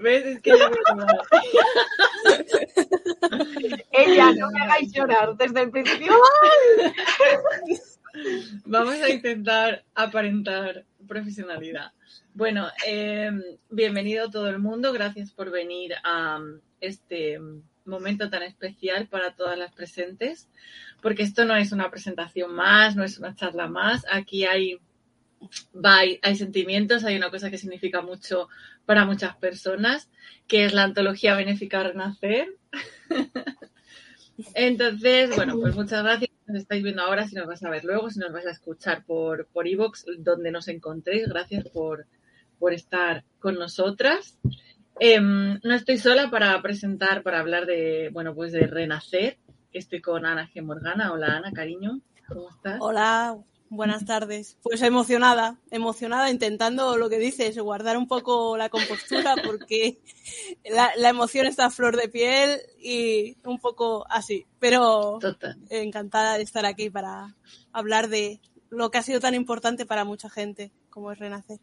¿Ves? Es que Ella, no me hagáis llorar desde el principio. Vamos a intentar aparentar profesionalidad. Bueno, eh, bienvenido todo el mundo. Gracias por venir a este momento tan especial para todas las presentes, porque esto no es una presentación más, no es una charla más. Aquí hay, hay, hay sentimientos, hay una cosa que significa mucho para muchas personas, que es la antología benéfica Renacer. Entonces, bueno, pues muchas gracias. Nos estáis viendo ahora, si nos vais a ver luego, si nos vais a escuchar por por iVoox, donde nos encontréis. Gracias por, por estar con nosotras. Em, no estoy sola para presentar, para hablar de, bueno, pues de renacer. Estoy con Ana G. Morgana. Hola Ana, cariño. ¿Cómo estás? Hola, buenas tardes. Pues emocionada, emocionada, intentando lo que dices, guardar un poco la compostura porque la, la emoción está a flor de piel y un poco así. Pero Total. encantada de estar aquí para hablar de lo que ha sido tan importante para mucha gente como es renacer.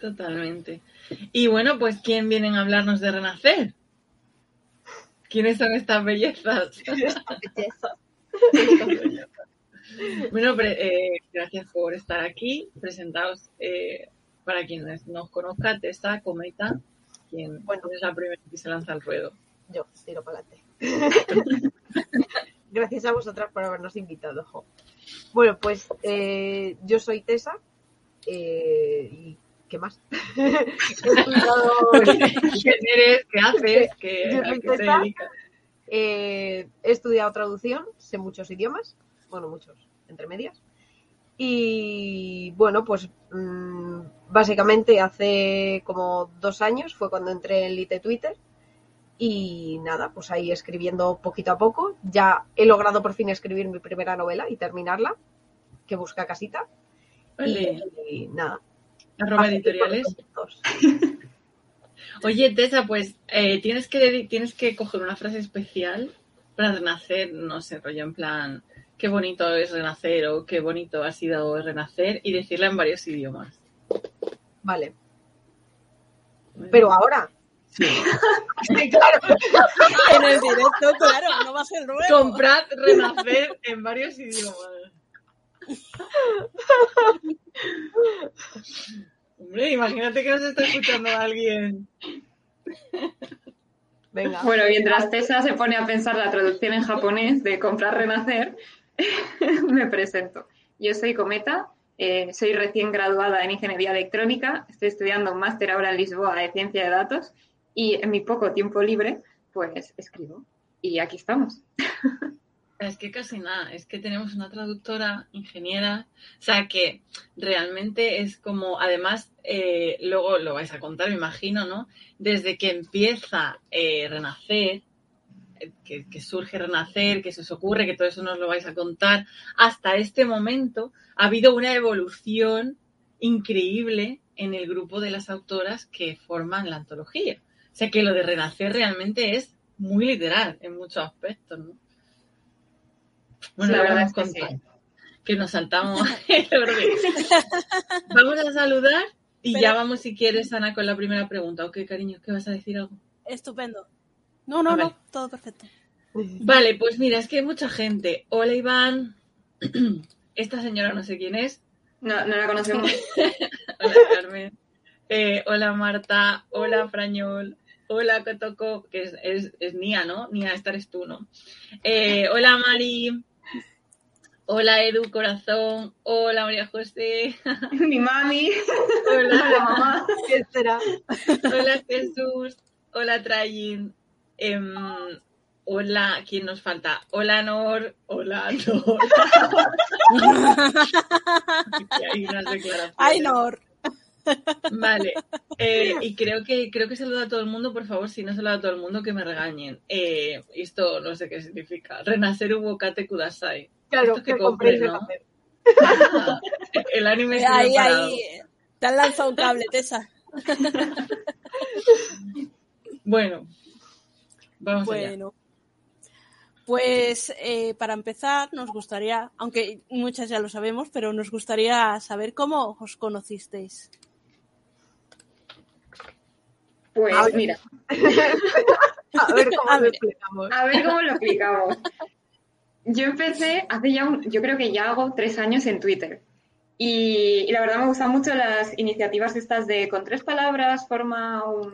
Totalmente. Y bueno, pues ¿quién vienen a hablarnos de renacer? ¿Quiénes son estas bellezas? Bueno, eh, gracias por estar aquí. Presentaos, eh, para quienes no os conozca, Tessa, Cometa, quien Bueno. es la primera que se lanza al ruedo. Yo, tiro para adelante. Gracias a vosotras por habernos invitado. jo. Bueno, pues eh, yo soy Tessa. eh, ¿Y qué más? ¿Quién eres? ¿Qué haces? ¿Qué, Yo ¿A soy te Tessa. dedicas? eh, he estudiado traducción, sé muchos idiomas, bueno, muchos, entre medias. Y bueno, pues mm, básicamente hace como dos años fue cuando entré en Lite Twitter. Y nada, pues ahí escribiendo poquito a poco. Ya he logrado por fin escribir mi primera novela y terminarla, que busca casita. Y, y nada. arroba editoriales. Oye, Tessa, pues eh, tienes, que, tienes que coger una frase especial para renacer, no sé, rollo en plan, qué bonito es renacer o qué bonito ha sido renacer y decirla en varios idiomas. Vale. Pero ahora. Sí. Sí, claro. En el directo, claro, no va a ser luego. Comprad renacer en varios idiomas. Hombre, imagínate que nos está escuchando alguien. Venga. Bueno, mientras Tessa se pone a pensar la traducción en japonés de comprar renacer, me presento. Yo soy Cometa, eh, soy recién graduada en Ingeniería Electrónica, estoy estudiando un máster ahora en Lisboa de Ciencia de Datos y en mi poco tiempo libre, pues escribo. Y aquí estamos. Es que casi nada, es que tenemos una traductora, ingeniera, o sea que realmente es como, además, eh, luego lo vais a contar, me imagino, ¿no? Desde que empieza eh, Renacer, que, que surge Renacer, que se os ocurre, que todo eso nos lo vais a contar, hasta este momento ha habido una evolución increíble en el grupo de las autoras que forman la antología. O sea que lo de Renacer realmente es muy literal en muchos aspectos, ¿no? Bueno, La verdad vamos es que contando, que nos saltamos el orden. Vamos a saludar y Pero- ya vamos, si quieres, Ana, con la primera pregunta. Ok, cariño, ¿qué vas a decir algo? Estupendo. No, no, A ver. no, todo perfecto. Vale, pues mira, es que hay mucha gente. Hola, Iván. Esta señora no sé quién es. No, no la conocemos. Hola, Carmen. Eh, hola, Marta. Hola, Frañol. Hola, Cotoco, que es, es, es Nia, ¿no? Nia, esta eres tú, ¿no? Eh, hola, Mari. Hola, Edu, corazón. Hola, María José. Mi mami, Hola, la mamá. ¿Qué será? Hola Jesús, hola Trayin, Em, hola, ¿quién nos falta? Hola Nor, hola Nor. Aquí hay unas declaraciones. Ay, Nor. Vale, eh, y creo que creo que saluda a todo el mundo, por favor, si no saluda a todo el mundo, que me regañen. Eh, esto no sé qué significa. Renacer Ubokate Kudasai. Claro, Esto que el ¿no? Ah, El anime se Ahí, ahí. Te han lanzado un cable, Tessa. Bueno, vamos allá. Bueno. Pues eh, para empezar, nos gustaría, aunque muchas ya lo sabemos, pero nos gustaría saber cómo os conocisteis. Pues A ver. mira, A ver cómo A lo ver. explicamos. a ver cómo lo explicamos. Yo empecé hace ya, un- yo creo que ya hago tres años en Twitter. Y, y la verdad me gustan mucho las iniciativas estas de con tres palabras forma un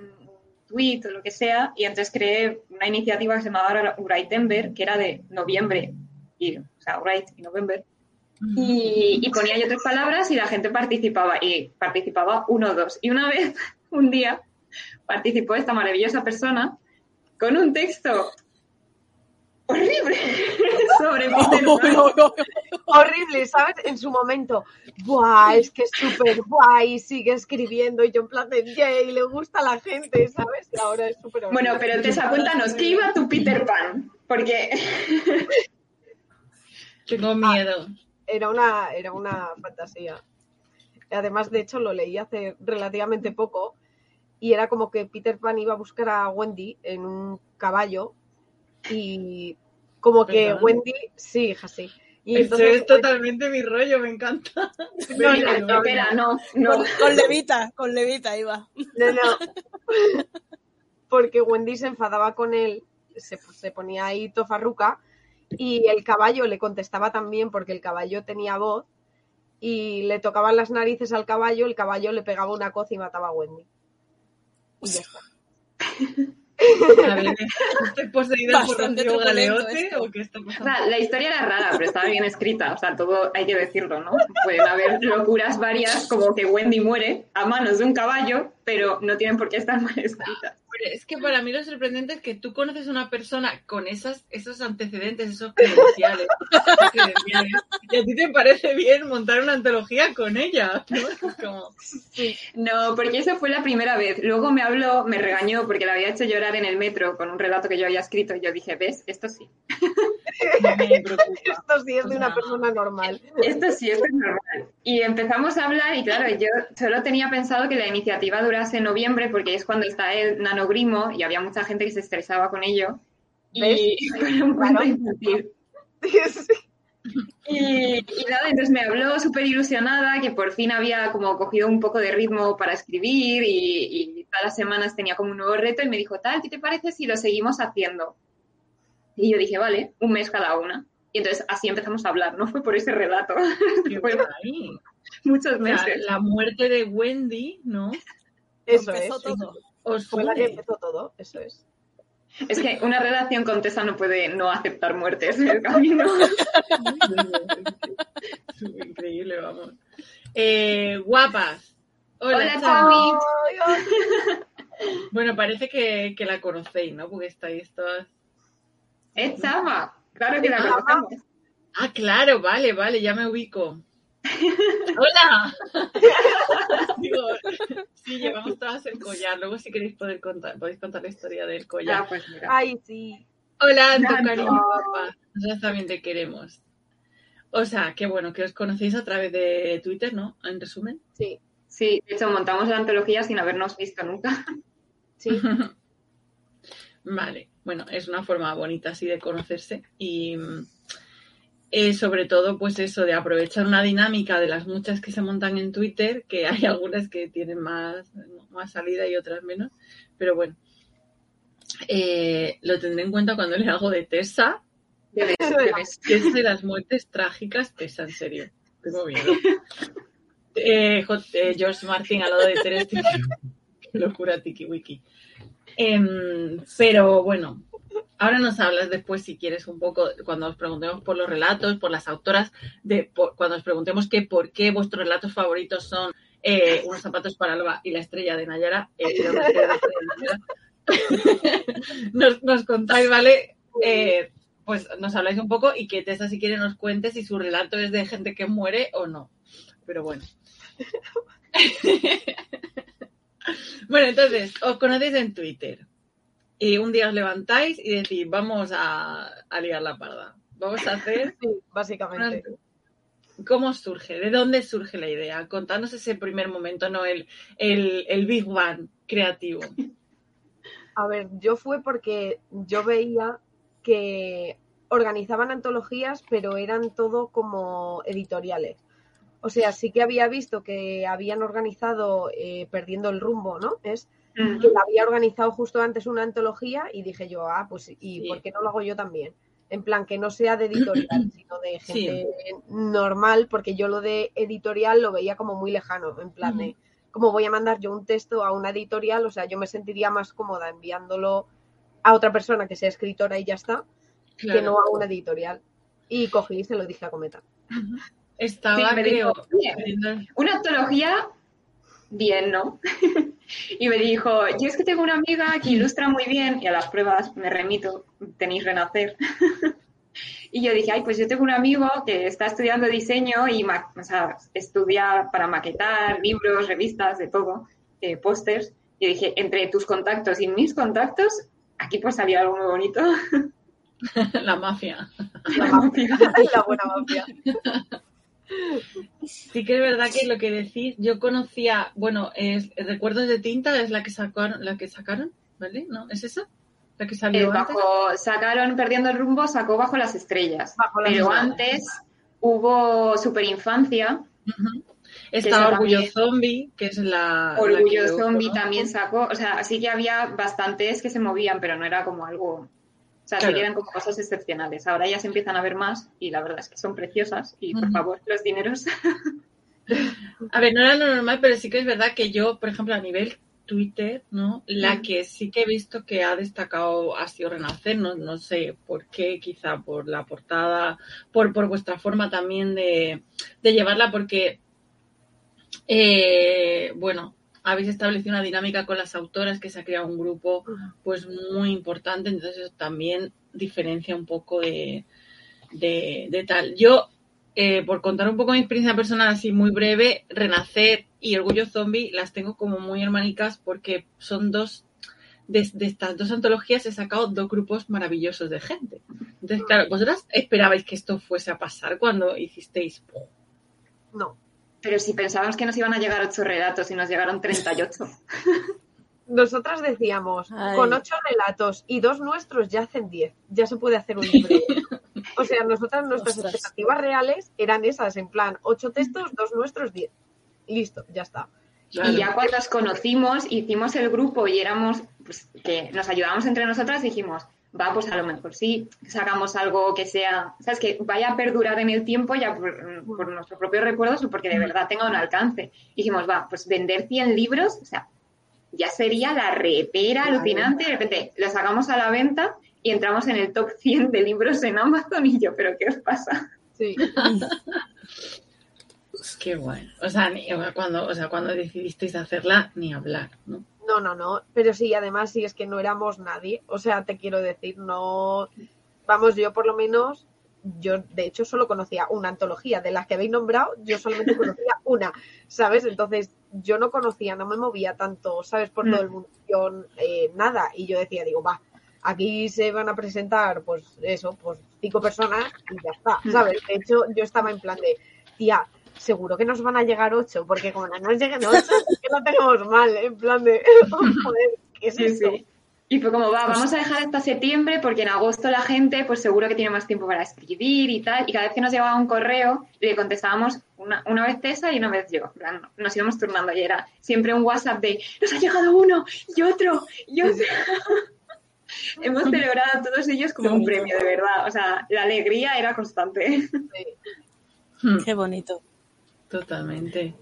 tweet o lo que sea. Y entonces creé una iniciativa que se llamaba Uritember, que era de noviembre, y, o sea, Uright y November. Y, y ponía yo tres palabras y la gente participaba. Y participaba uno o dos. Y una vez, un día, participó esta maravillosa persona con un texto horrible sobre Peter Pan. Horrible, ¿sabes? En su momento, ¡buah! Es que es súper guay, sigue escribiendo y yo en plan de yay, le gusta a la gente, ¿sabes? Y ahora es súper horrible. Bueno, pero Tessa, cuéntanos, ¿qué iba tu Peter Pan? Porque Tengo miedo. Era una, era una fantasía. Además, de hecho, lo leí hace relativamente poco y era como que Peter Pan iba a buscar a Wendy en un caballo y como que. Wendy, sí, hija, sí. Y entonces es totalmente mi rollo, me encanta. no, Venga, no, espera, no, no. Con, con levita, con levita iba. No, no. Porque Wendy se enfadaba con él, se, se ponía ahí tofarruca y el caballo le contestaba también porque el caballo tenía voz y le tocaban las narices al caballo, el caballo le pegaba una coz y mataba a Wendy. Y ya está. Ver, ¿estoy poseída Bastante truculento Galeote o qué está O sea, la historia era rara, pero estaba bien escrita, o sea, todo hay que decirlo, ¿no? Pueden haber locuras varias, como que Wendy muere a manos de un caballo, pero no tienen por qué estar mal escritas. Pero es que para mí lo sorprendente es que tú conoces a una persona con esas, esos antecedentes, esos credenciales, esos credenciales, y a ti te parece bien montar una antología con ella, ¿no? Es como, No, porque esa fue la primera vez. Luego me habló, me regañó porque la había hecho llorar en el metro con un relato que yo había escrito y yo dije, ¿ves? Esto sí. no me preocupa. Esto sí es de una No. persona normal. Esto sí, esto es normal. Y empezamos a hablar y claro, yo solo tenía pensado que la iniciativa durase en noviembre porque es cuando está el nanogrimo y había mucha gente que se estresaba con ello. Y fue un cuento infantil. Y, y nada, entonces me habló súper ilusionada que por fin había como cogido un poco de ritmo para escribir y, y todas las semanas tenía como un nuevo reto y me dijo, tal, ¿qué te parece si lo seguimos haciendo? Y yo dije, vale, un mes cada una. Y entonces así empezamos a hablar, no fue por ese relato, Qué fue muchos meses. la muerte de Wendy, ¿no? Eso Empezó es. todo. Os Fue la que empezó todo, eso es. Es que una relación con Tessa no puede no aceptar muertes en el camino. Es increíble, vamos. Eh, guapas. Hola, Hola, Chami. Bueno, parece que, que la conocéis, ¿no? Porque estáis todas. Es Chama, claro que la conocemos. Ah, claro, vale, vale, ya me ubico. ¡Hola! Digo, sí, llevamos todas el collar. Luego, si queréis poder contar, podéis contar la historia del collar. pues mira. Ay, sí. Hola, Anto, Anto. cariño, guapa. Nosotros también te queremos. O sea, qué bueno que os conocéis a través de Twitter, ¿no? En resumen. Sí, Sí, de hecho montamos la antología sin habernos visto nunca. sí. Vale, bueno, es una forma bonita así de conocerse y mm, eh, sobre todo pues eso de aprovechar una dinámica de las muchas que se montan en Twitter, que hay algunas que tienen más, más salida y otras menos, pero bueno, Eh, lo tendré en cuenta cuando le hago de Tessa, debes. que es de las muertes trágicas, Tessa, en serio, tengo miedo. Eh, eh, George Martin al lado de Teres Tiki. Qué locura, Tiki Wiki. Em, pero bueno, ahora nos hablas después, si quieres, un poco, cuando os preguntemos por los relatos, por las autoras, de por- cuando os preguntemos que por qué vuestros relatos favoritos son eh, Unos zapatos para Alba y La estrella de Nayara, eh, de Nayara. nos, nos contáis, ¿vale? Eh, pues nos habláis un poco y que Tessa, si quiere, nos cuente si su relato es de gente que muere o no. Pero bueno. bueno, entonces, os conocéis en Twitter. Y un día os levantáis y decís, vamos a, a liar la parda. Vamos a hacer. Sí, básicamente. ¿Cómo surge? ¿De dónde surge la idea? Contanos ese primer momento, no el, el, el Big Bang creativo. A ver, yo fue porque yo veía que, organizaban antologías, pero eran todo como editoriales. O sea, sí que había visto que habían organizado eh, Perdiendo el rumbo, ¿no? Es Mm. que la había organizado justo antes una antología y dije yo, ah, pues ¿y Sí. por qué no lo hago yo también? En plan, que no sea de editorial, sino de gente normal, porque yo lo de editorial lo veía como muy lejano, en plan de, ¿cómo voy a mandar yo un texto a una editorial? O sea, yo me sentiría más cómoda enviándolo a otra persona que sea escritora y ya está, que no a una editorial. Y cogí y se lo dije a Cometa. Estaba, Sí, creo, dijo, "Oye, viendo- Una antología, bien, ¿no? y me dijo, yo es que tengo una amiga que ilustra muy bien, y a las pruebas me remito, tenéis renacer. y yo dije, ay, pues yo tengo un amigo que está estudiando diseño y ma- o sea, estudia para maquetar libros, revistas, de todo, eh, pósters. Y dije, entre tus contactos y mis contactos, aquí pues salía algo muy bonito. la mafia. La, mafia, la buena mafia. Sí que es verdad que lo que decís, yo conocía, bueno, es Recuerdos de tinta es la que sacaron, la que sacaron, ¿vale? ¿No? ¿Es esa? La que Eh, salió antes. bajo, sacaron Perdiendo el rumbo, sacó Bajo las estrellas. Bajo las Pero estrellas. antes hubo Superinfancia, Ujú. esa Estaba Orgullo también. Zombie, que es la. Orgullo la que yo Zombie también sacó. O sea, sí que había bastantes que se movían, pero no era como algo. O sea, Claro. que eran como cosas excepcionales. Ahora ya se empiezan a ver más y la verdad es que son preciosas. Y por favor, los dineros. A ver, no era lo normal, pero sí que es verdad que yo, por ejemplo, a nivel Twitter, ¿no? La que sí que he visto que ha destacado ha sido Renacer, no, no sé por qué, quizá por la portada, por, por vuestra forma también de, de llevarla, porque, eh, bueno, habéis establecido una dinámica con las autoras que se ha creado un grupo pues muy importante, entonces eso también diferencia un poco de, de, de tal. Yo, eh, por contar un poco mi experiencia personal así muy breve, Renacer y Orgullo Zombie las tengo como muy hermanicas porque son dos, de, de estas dos antologías he sacado dos grupos maravillosos de gente. Entonces, claro, vosotras esperabais que esto fuese a pasar cuando hicisteis... No. Pero si pensábamos que nos iban a llegar ocho relatos y nos llegaron 38. Nosotras decíamos, Ay. con ocho relatos y dos nuestros ya hacen diez, ya se puede hacer un libro. o sea, nosotras nuestras Ostras. expectativas reales eran esas, en plan, ocho textos, dos nuestros, diez. Listo, ya está. Claro. Y ya cuando nos conocimos, hicimos el grupo y éramos, pues, que nos ayudábamos entre nosotras, dijimos, va, pues a lo mejor sí, sacamos algo que sea, sabes, que vaya a perdurar en el tiempo ya por, por nuestros propios recuerdos o porque de verdad tenga un alcance. dijimos, va, pues vender 100 libros, o sea, ya sería la repera alucinante. De repente lo sacamos a la venta y entramos en el top 100 de libros en Amazon y yo, ¿pero qué os pasa? Sí. Qué bueno. O sea, ni- cuando, o sea, cuando decidisteis hacerla, ni hablar, ¿no? No, no, no. Pero sí, además, sí es que no éramos nadie. O sea, te quiero decir, no. Vamos, yo por lo menos, yo de hecho solo conocía una antología. De las que habéis nombrado, yo solamente conocía una, ¿sabes? Entonces, yo no conocía, no me movía tanto, ¿sabes? Por todo el mundo. Yo, eh, nada. Y yo decía, digo, va, aquí se van a presentar, pues eso, pues cinco personas y ya está, ¿sabes? De hecho, yo estaba en plan de, tía, seguro que nos van a llegar ocho, porque como no nos lleguen ocho, es que no tenemos mal, en plan de, joder, ¿qué es Sí, esto? sí. Y fue como, va, vamos a dejar hasta septiembre porque en agosto la gente pues seguro que tiene más tiempo para escribir y tal. Y cada vez que nos llegaba un correo le contestábamos una, una vez Tessa y una vez yo. Nos íbamos turnando y era siempre un WhatsApp de, nos ha llegado uno y otro y otro. Hemos celebrado a todos ellos como un premio, de verdad. O sea, la alegría era constante. Hmm, Qué bonito. Totalmente.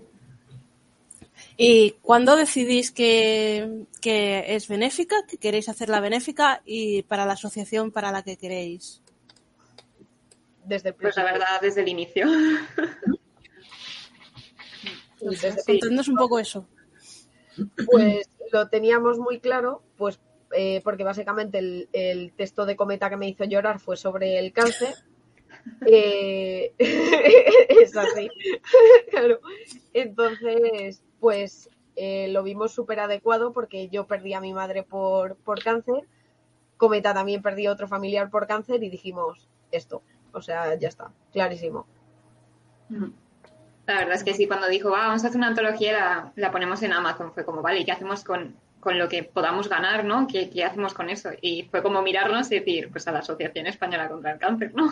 ¿Y cuándo decidís que, que es benéfica, que queréis hacerla benéfica y para la asociación para la que queréis? Desde el Pues la verdad, desde el inicio. El Sí. Contadnos un poco eso. Pues lo teníamos muy claro, pues eh, porque básicamente el, el texto de Cometa que me hizo llorar fue sobre el cáncer. Eh, es así, claro. Entonces, pues eh, lo vimos súper adecuado porque yo perdí a mi madre por, por cáncer, Cometa también perdió a otro familiar por cáncer y dijimos esto, o sea, ya está, clarísimo. La verdad es que sí, cuando dijo, va, vamos a hacer una antología, la, la ponemos en Amazon, fue como, vale, ¿y qué hacemos con con lo que podamos ganar, ¿no? ¿Qué, ¿Qué, hacemos con eso? Y fue como mirarnos y decir, pues a la Asociación Española contra el Cáncer, ¿no?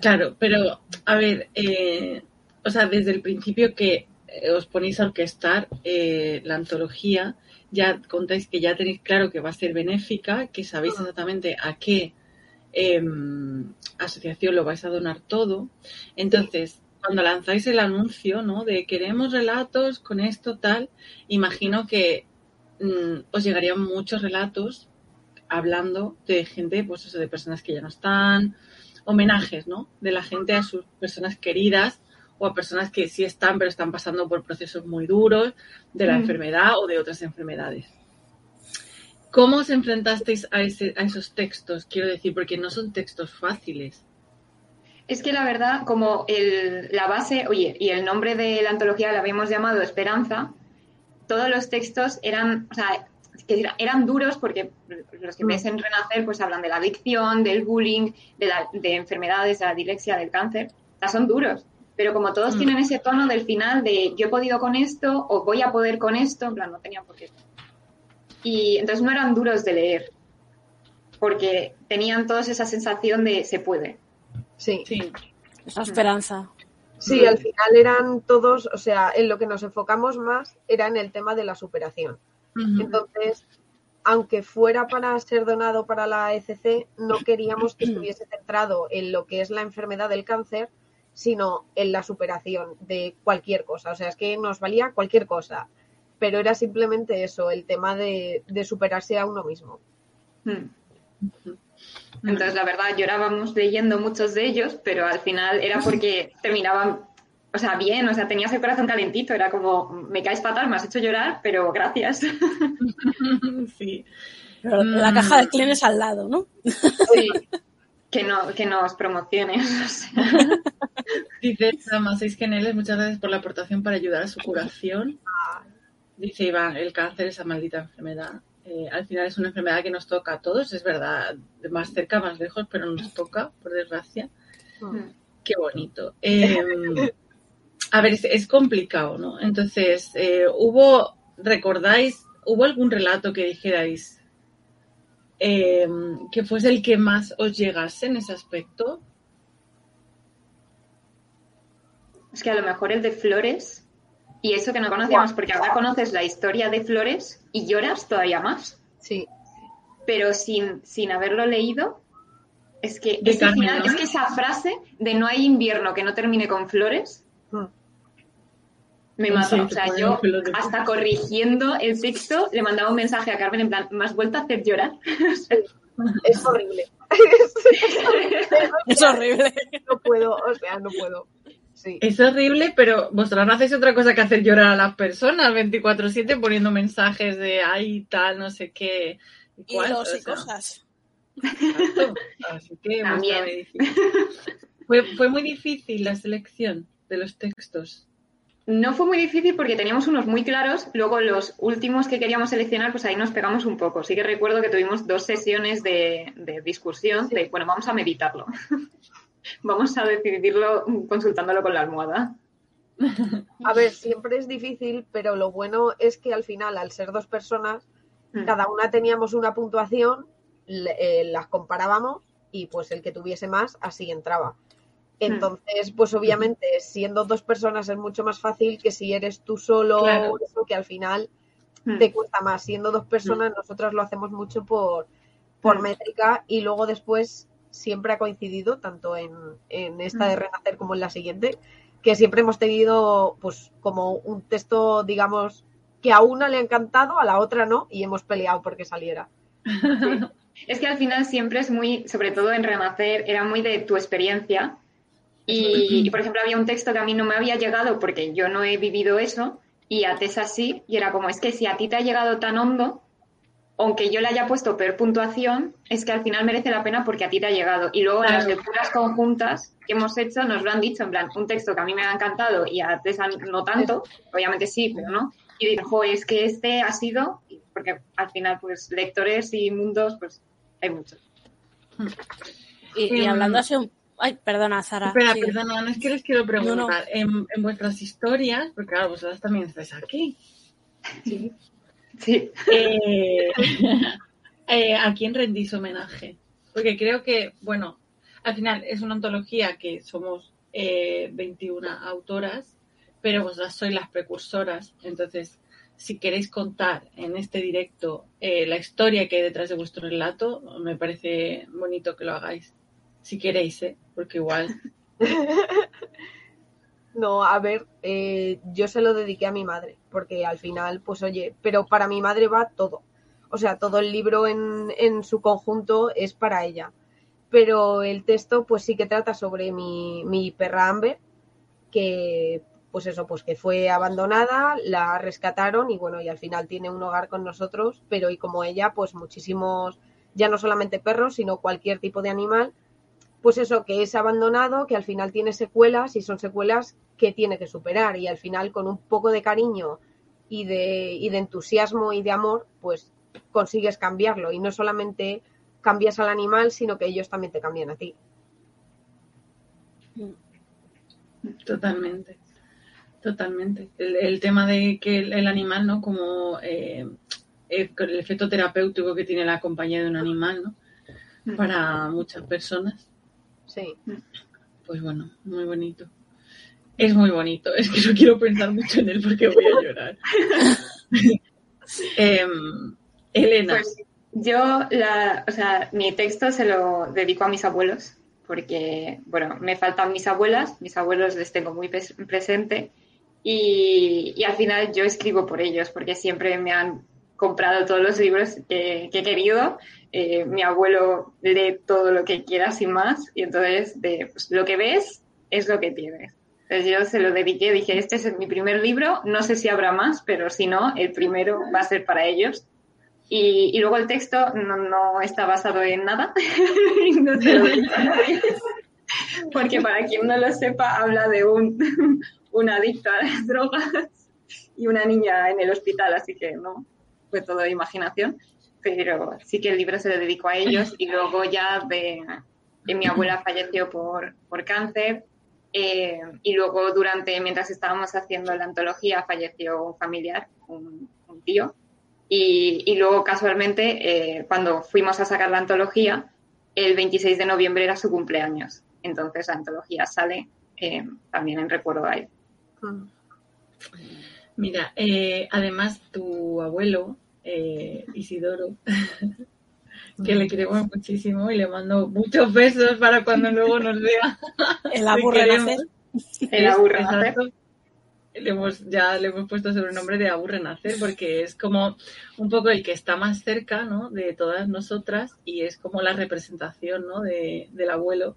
Claro, pero a ver, eh, o sea, desde el principio que eh, os ponéis a orquestar eh, la antología, ya contáis que ya tenéis claro que va a ser benéfica, que sabéis exactamente a qué eh, asociación lo vais a donar todo. Entonces, cuando lanzáis el anuncio, ¿no? De queremos relatos con esto, tal, imagino que mm, os llegarían muchos relatos hablando de gente, pues eso, de personas que ya no están, homenajes, ¿no? De la gente a sus personas queridas o a personas que sí están, pero están pasando por procesos muy duros de la Mm. enfermedad o de otras enfermedades. ¿Cómo os enfrentasteis a, ese- a esos textos? Quiero decir, porque no son textos fáciles. Es que la verdad, como el- la base, oye, y el nombre de la antología la habíamos llamado Esperanza, todos los textos eran, o sea, que era- eran duros porque los que ves en Renacer pues hablan de la adicción, del bullying, de, la- de enfermedades, de la dilexia, del cáncer. O sea, son duros. Pero como todos Mm. tienen ese tono del final de yo he podido con esto o voy a poder con esto, en plan, no tenían por qué. Y entonces no eran duros de leer porque tenían todos esa sensación de se puede. Sí. Sí. Esa esperanza. Sí, al final eran todos, o sea, en lo que nos enfocamos más era en el tema de la superación. Entonces, aunque fuera para ser donado para la ECC, no queríamos que estuviese centrado en lo que es la enfermedad del cáncer, sino en la superación de cualquier cosa. O sea, es que nos valía cualquier cosa, pero era simplemente eso, el tema de, de superarse a uno mismo. Mm. Entonces, la verdad, llorábamos leyendo muchos de ellos, pero al final era porque terminaban, o sea, bien, o sea, tenías el corazón calentito, era como, me caes fatal, me has hecho llorar, pero gracias. Sí. Pero la Mm. caja de Kleenex al lado, ¿no? Sí. Que, no, que nos o sea. Dice Sama Seis Geneles, muchas gracias por la aportación para ayudar a su curación. Dice Iván, el cáncer, esa maldita enfermedad. eh, al final es una enfermedad que nos toca a todos, es verdad, más cerca, más lejos, pero nos toca, por desgracia. Mm. Qué bonito. Eh, a ver, es, es complicado, ¿no? Entonces, eh, hubo, ¿recordáis? ¿Hubo algún relato que dijerais eh, que fuese el que más os llegase en ese aspecto? Es que a lo mejor el de Flores, y eso que no conocíamos, porque ahora conoces la historia de Flores y lloras todavía más. Sí, pero sin, sin haberlo leído, es que ese final- es que esa frase de no hay invierno que no termine con flores, Me Sí, te o sea, yo hasta corrigiendo el texto le mandaba un mensaje a Carmen en plan, ¿me has vuelto a hacer llorar? es horrible. Es horrible. no puedo, o sea, no puedo. Sí. Es horrible, pero vosotras no hacéis otra cosa que hacer llorar a las personas 24-7 poniendo mensajes de ay, tal, no sé qué. Y cuál, los o y sea, cosas. exacto. Así que También. Fue, fue muy difícil la selección de los textos. No fue muy difícil porque teníamos unos muy claros, luego los últimos que queríamos seleccionar, pues ahí nos pegamos un poco. Sí que recuerdo que tuvimos dos sesiones de, de discusión, de, bueno, vamos a meditarlo. vamos a decidirlo consultándolo con la almohada. A ver, siempre es difícil, pero lo bueno es que al final, al ser dos personas, Mm. cada una teníamos una puntuación, le- eh, las comparábamos y pues el que tuviese más así entraba. Entonces, pues obviamente siendo dos personas es mucho más fácil que si eres tú solo, Claro. eso que al final Mm. te cuesta más. Siendo dos personas, nosotras lo hacemos mucho por, por Mm. métrica y luego después siempre ha coincidido, tanto en, en esta de. Renacer como en la siguiente, que siempre hemos tenido pues como un texto, digamos, que a una le ha encantado, a la otra no, y hemos peleado porque saliera. Es que al final siempre es muy, sobre todo en Renacer, era muy de tu experiencia. Y, y, por ejemplo, había un texto que a mí no me había llegado porque yo no he vivido eso, y a Tessa sí, y era como, es que si a ti te ha llegado tan hondo, aunque yo le haya puesto peor puntuación, es que al final merece la pena porque a ti te ha llegado. Y luego en las Claro. lecturas conjuntas que hemos hecho nos lo han dicho, en plan, un texto que a mí me ha encantado y a Tessa no tanto, obviamente sí, pero no. Y digo, jo, es que este ha sido, porque al final, pues, lectores y mundos, pues, hay muchos. Y, y hablando así un... Ay, perdona, Sara. Espera, sí. perdona, no es que les quiero preguntar. No, no. En, en vuestras historias, porque claro, vosotras también estáis aquí. Sí. Sí. Eh, eh, ¿A quién rendís homenaje? Porque creo que, bueno, al final es una antología que somos eh, 21 autoras, pero vosotras sois las precursoras. Entonces, si queréis contar en este directo eh, la historia que hay detrás de vuestro relato, me parece bonito que lo hagáis. Si queréis, ¿eh? Porque igual. No, a ver, eh, yo se lo dediqué a mi madre, porque al final, pues oye, pero para mi madre va todo. O sea, todo el libro en, en su conjunto es para ella. Pero el texto, pues sí que trata sobre mi, mi perra Amber, que pues eso, pues que fue abandonada, la rescataron y bueno, y al final tiene un hogar con nosotros, pero y como ella, pues muchísimos, ya no solamente perros, sino cualquier tipo de animal, pues eso, que es abandonado, que al final tiene secuelas y son secuelas que tiene que superar y al final con un poco de cariño y de, y de entusiasmo y de amor, pues consigues cambiarlo y no solamente cambias al animal, sino que ellos también te cambian a ti. Totalmente. Totalmente. El, el tema de que el, el animal, ¿no? Como eh, el, el efecto terapéutico que tiene la compañía de un animal, ¿no? Para muchas personas. Sí. Pues bueno, muy bonito. Es muy bonito. Es que no quiero pensar mucho en él porque voy a llorar. Em, Elena. Pues yo, la, o sea, mi texto se lo dedico a mis abuelos, porque, bueno, me faltan mis abuelas, mis abuelos les tengo muy pres- presente, y, y al final yo escribo por ellos, porque siempre me han comprado todos los libros que, que he querido. Eh, mi abuelo lee todo lo que quiera sin más, y entonces de, pues, lo que ves es lo que tienes. Entonces yo se lo dediqué, dije, este es mi primer libro, no sé si habrá más, pero si no, el primero va a ser para ellos. Y, y luego el texto no, no está basado en nada. No lo. Porque para quien no lo sepa, habla de un, un adicto a las drogas y una niña en el hospital, así que no, fue todo imaginación. Pero sí que el libro se lo dedicó a ellos y luego ya de, mi abuela falleció por, por cáncer eh, y luego durante, mientras estábamos haciendo la antología, falleció un familiar, un, tío. Y, y, luego casualmente, eh, cuando fuimos a sacar la antología, el 26 de noviembre era su cumpleaños. Entonces la antología sale eh, también en recuerdo a él. Mm. Mira, además tu abuelo, eh, Isidoro, que le queremos muchísimo y le mando muchos besos para cuando luego nos vea. El Te aburre queremos. nacer. El aburre nacer. Exacto. Le hemos, ya le hemos puesto sobrenombre de Aburre Nacer porque es como un poco el que está más cerca ¿no? de todas nosotras y es como la representación ¿no? de, del abuelo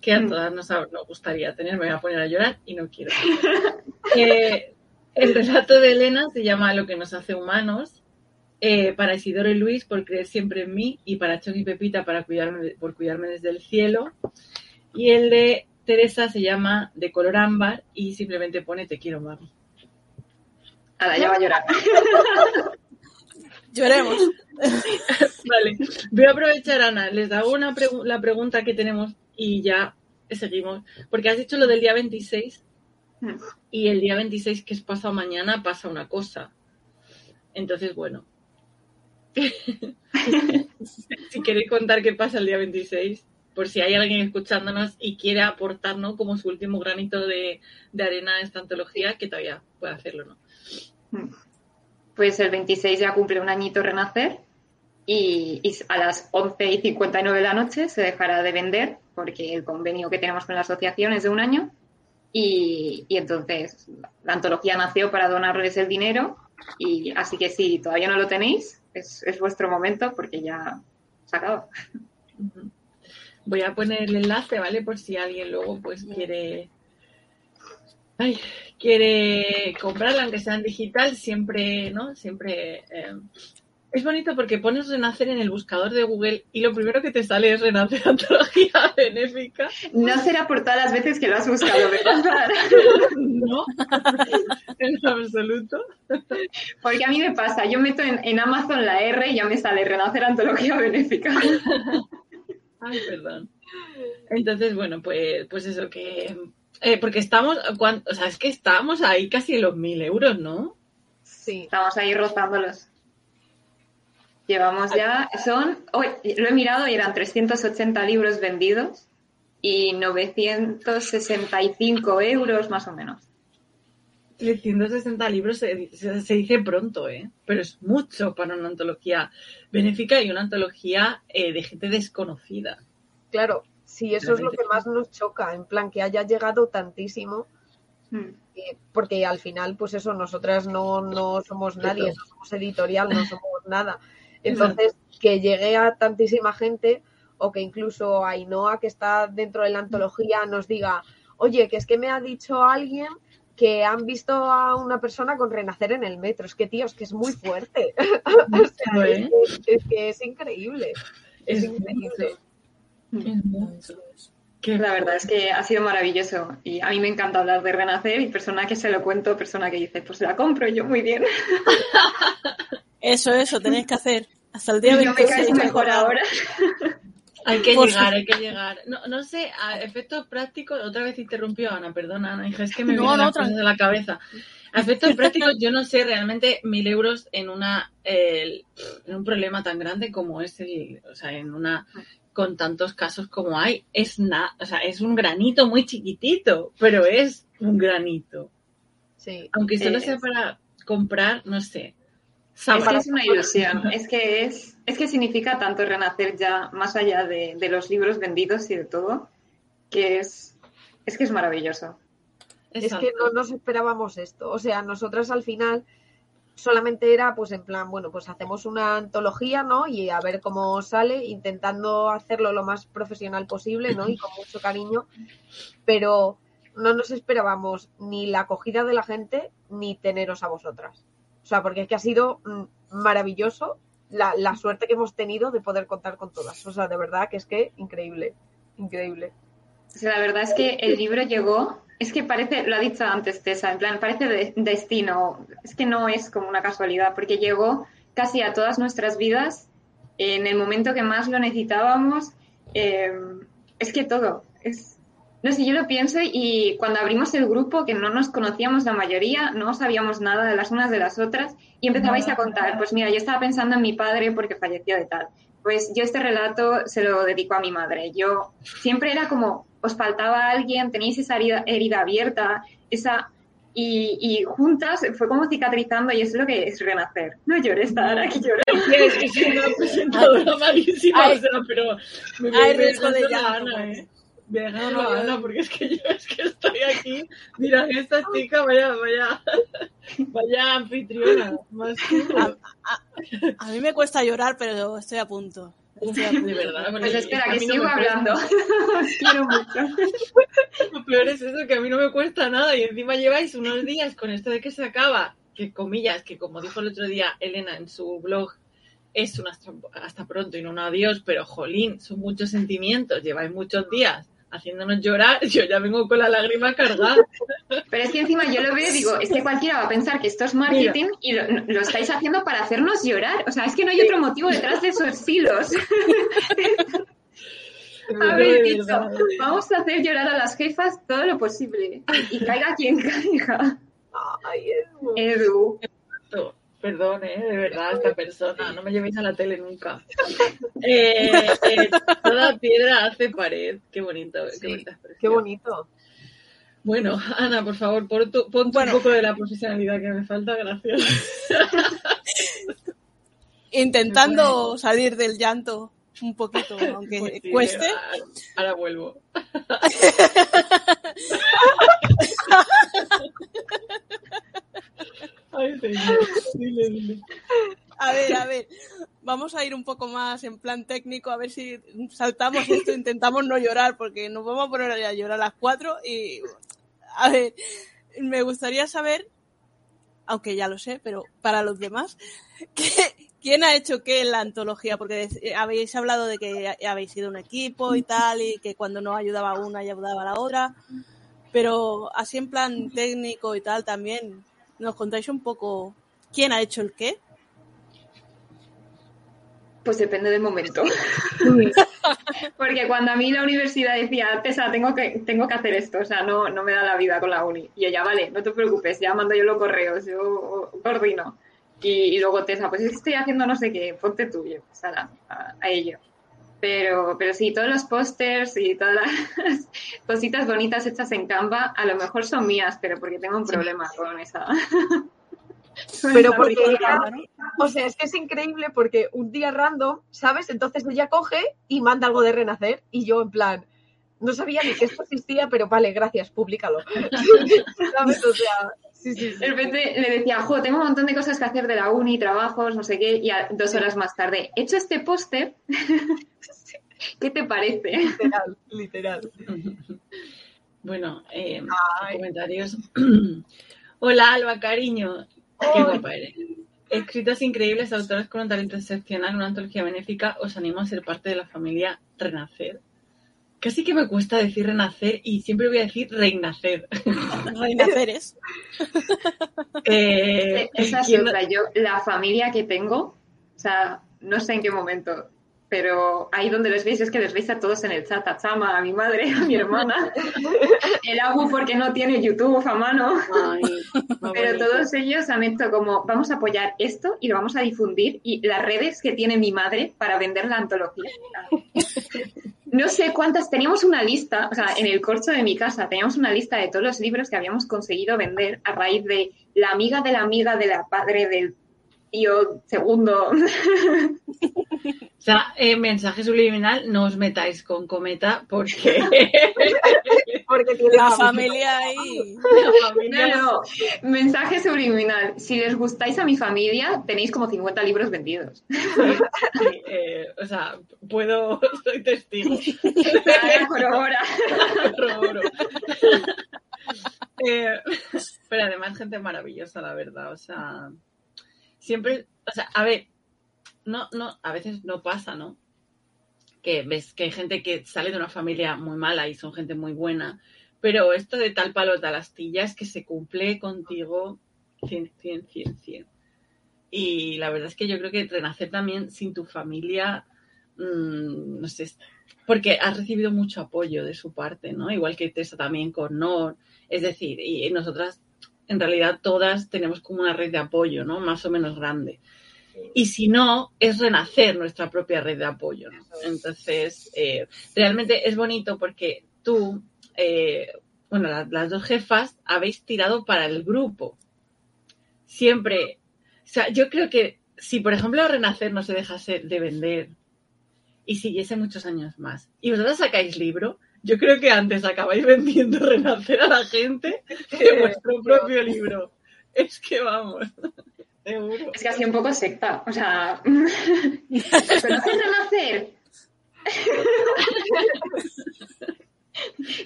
que a Mm. todas nos, nos gustaría tener. Me voy a poner a llorar y no quiero. Eh, el relato de Elena se llama Lo que nos hace humanos. Eh, para Isidoro y Luis por creer siempre en mí y para Choc y Pepita para cuidarme, por cuidarme desde el cielo. Y el de Teresa se llama De color ámbar y simplemente pone Te quiero, mami. Ahora ya va a llorar. Lloremos. Vale, voy a aprovechar, Ana, les hago una pregu- la pregunta que tenemos y ya seguimos. Porque has dicho lo del día 26 Mm. y el día 26, que es pasado mañana, pasa una cosa. Entonces, bueno. si queréis contar qué pasa el día 26, por si hay alguien escuchándonos y quiere aportarnos como su último granito de, de arena a esta antología, que todavía puede hacerlo, ¿no? Pues el 26 ya cumple un añito Renacer y, y a las 11 y 59 de la noche se dejará de vender porque el convenio que tenemos con la asociación es de un año y, y entonces la antología nació para donarles el dinero y así que si todavía no lo tenéis es, es vuestro momento porque ya se acaba. Ujú. Voy a poner el enlace, ¿vale? Por si alguien luego pues quiere ay, quiere comprarla, aunque sea en digital, siempre, ¿no? Siempre eh, es bonito porque pones Renacer en el buscador de Google y lo primero que te sale es Renacer Antología Benéfica. No será por todas las veces que lo has buscado, ¿verdad? No, en absoluto. Porque a mí me pasa, yo meto en, en Amazon la R y ya me sale Renacer Antología Benéfica. Ay, perdón. Entonces, bueno, pues, pues eso que... eh, porque estamos, cuan- o sea, es que estamos ahí casi en los mil euros, ¿no? Sí. Estamos ahí rozándolos. Llevamos ya, son, hoy lo he mirado y eran 380 libros vendidos y 965 euros más o menos. 360 libros se, se- se dice pronto, ¿eh? Pero es mucho para una antología benéfica y una antología eh, de gente desconocida. Claro, sí, eso es lo que más nos choca, en plan que haya llegado tantísimo, Mm. eh, porque al final, pues eso, nosotras no, no somos nadie, no somos editorial, no somos nada. Entonces, que llegue a tantísima gente o que incluso Ainhoa, que está dentro de la antología, nos diga, oye, que es que me ha dicho alguien que han visto a una persona con renacer en el metro. Es que, tío, es que es muy fuerte. O sea, es, que, es que es increíble. Es, Es increíble. Mucho. La verdad es que ha sido maravilloso y a mí me encanta hablar de Renacer y persona que se lo cuento, persona que dice, pues la compro y yo muy bien. Eso, eso, tenéis que hacer. Hasta el día Y yo me 26 caigo mejor ahora. Hay que llegar, hay que llegar. No, no sé, a efectos prácticos, otra vez interrumpió Ana, perdona Ana, hija, es que me No, vienen no, las cosas de la cabeza. A efectos prácticos, yo no sé realmente mil euros en una eh, en un problema tan grande como es el, o sea, en una con tantos casos como hay, es nada, o sea, es un granito muy chiquitito, pero es un granito. Sí. Aunque solo Eh, sea para comprar, no sé. Es que es una ilusión, es que es, es que significa tanto renacer ya más allá de, de los libros vendidos y de todo, que es, es que es maravilloso. Es que no nos esperábamos esto. O sea, nosotras al final solamente era, pues en plan, bueno, pues hacemos una antología, ¿no? Y a ver cómo sale, intentando hacerlo lo más profesional posible, ¿no? Y con mucho cariño. Pero no nos esperábamos ni la acogida de la gente ni teneros a vosotras. O sea, porque es que ha sido mm, maravilloso la, la suerte que hemos tenido de poder contar con todas. O sea, de verdad que es que increíble, increíble. O la verdad es que el libro llegó, es que parece, lo ha dicho antes Tessa, en plan, parece de- destino, es que no es como una casualidad, porque llegó casi a todas nuestras vidas en el momento que más lo necesitábamos. eh, es que todo, es, no sé, yo lo pienso y cuando abrimos el grupo, que no nos conocíamos la mayoría, no sabíamos nada de las unas de las otras, y empezabais a contar, pues mira, yo estaba pensando en mi padre porque falleció de tal. Pues yo este relato se lo dedico a mi madre. Yo siempre era como, os faltaba alguien, tenéis esa herida, herida abierta, esa... Y, y juntas fue como cicatrizando y eso es lo que es renacer. No llores, Sara, que llores. Es que soy una presentadora malísima, o sea, pero me Hay me riesgo de dejas a llanto, Ana, pues. ¿eh? No, a no, Ana, porque es que yo es que estoy aquí. Mira, esta chica, vaya, vaya, vaya anfitriona. Más A, a- a mí me cuesta llorar, pero estoy a punto. Estoy a punto. de verdad. porque Pues es espera, que no sigo me cuesta. hablando. Quiero mucho. Lo peor es eso, que a mí no me cuesta nada y encima lleváis unos días con esto de que se acaba, que comillas, que como dijo el otro día Elena en su blog, es un hasta, hasta pronto y no un adiós, pero jolín, son muchos sentimientos, lleváis muchos días haciéndonos llorar, yo ya vengo con la lágrima cargada. Pero es que encima yo lo veo y digo, es que cualquiera va a pensar que esto es marketing y lo, lo estáis haciendo para hacernos llorar. O sea, es que no hay otro motivo detrás de esos hilos. Habéis dicho, vamos a hacer llorar a las jefas todo lo posible. Y caiga quien caiga. Ay, Edu. Edu. Perdón, eh, de verdad, esta persona, no me llevéis a la tele nunca. Eh, eh, toda piedra hace pared. Qué bonito, qué Sí, bonita expresión. Qué bonito. Bueno, Ana, por favor, pon, tu- pon tu Bueno. un poco de la profesionalidad que me falta, gracias. Intentando salir del llanto un poquito, aunque Pues sí, cueste. Ahora vuelvo. A ver, a ver. Vamos a ir un poco más en plan técnico, a ver si saltamos esto, intentamos no llorar, porque nos vamos a poner a llorar a las cuatro y... A ver, me gustaría saber, aunque ya lo sé, pero para los demás, ¿qué- ¿quién ha hecho qué en la antología? Porque dec- habéis hablado de que habéis sido un equipo y tal, y que cuando no ayudaba una y ayudaba a la otra, pero así en plan técnico y tal también, ¿nos contáis un poco quién ha hecho el qué? Pues depende del momento. Porque cuando a mí la universidad decía, Tessa, tengo que, tengo que hacer esto, o sea, no, no me da la vida con la uni. Y ella, vale, no te preocupes, ya mando yo los correos, yo coordino. Y, luego Tessa, pues estoy haciendo no sé qué, ponte tuyo, pues a, a, ello. Pero, pero sí, todos los pósters y todas las cositas bonitas hechas en Canva, a lo mejor son mías, pero porque tengo un problema con esa. Pero porque, o sea, es que es increíble porque un día random, ¿sabes? Entonces ella coge y manda algo de renacer y yo en plan, no sabía ni que esto existía, pero vale, gracias, públicalo. ¿Sabes? O sea, sí, sí, De repente le decía, jo, tengo un montón de cosas que hacer de la uni, trabajos, no sé qué, y dos horas más tarde, he hecho este póster. ¿Qué te parece? Literal, literal. Bueno, eh, comentarios. Hola, Alba, cariño. Qué guapa eres. Escritos increíbles, autores con un talento excepcional, una antología benéfica. Os animo a ser parte de la familia Renacer. Casi que me cuesta decir renacer y siempre voy a decir reinacer. Reinaceres. eh, Esa es otra. Yo, la familia que tengo, o sea, no sé en qué momento, pero ahí donde les veis es que les veis a todos en el chat, a Chama, a mi madre, a mi hermana, el Abu porque no tiene YouTube a mano, pero todos ellos han hecho como, vamos a apoyar esto y lo vamos a difundir y las redes que tiene mi madre para vender la antología. No sé cuántas, teníamos una lista, o sea, en el corcho de mi casa teníamos una lista de todos los libros que habíamos conseguido vender a raíz de la amiga de la amiga de la padre del tío segundo. O sea, eh, mensaje subliminal, no os metáis con Cometa porque... porque tiene la familia ahí. La familia... No, mensaje subliminal. Si les gustáis a mi familia, tenéis como 50 libros vendidos. Eh, o sea, puedo... Soy testigo. Corrobora. Eh, pero además gente maravillosa, la verdad. O sea, siempre... O sea, a ver, no, no, a veces no pasa, ¿no? Que ves que hay gente que sale de una familia muy mala y son gente muy buena, pero esto de tal palo, tal astilla es que se cumple contigo 100, 100, 100, 100. Y la verdad es que yo creo que renacer también sin tu familia, mmm, no sé, porque has recibido mucho apoyo de su parte, ¿no? Igual que Tessa también con Nor. Es decir, y nosotras, en realidad, todas tenemos como una red de apoyo, ¿no? Más o menos grande. Y si no, es renacer nuestra propia red de apoyo. Entonces, eh, realmente es bonito porque tú, eh, bueno, las, dos jefas habéis tirado para el grupo. Siempre, o sea, yo creo que si, por ejemplo, renacer no se dejase de vender y siguiese muchos años más, y vosotros sacáis libro, yo creo que antes acabáis vendiendo renacer a la gente que vuestro propio libro. Es que vamos. Es que así un poco secta. O sea, ¿conoces renacer?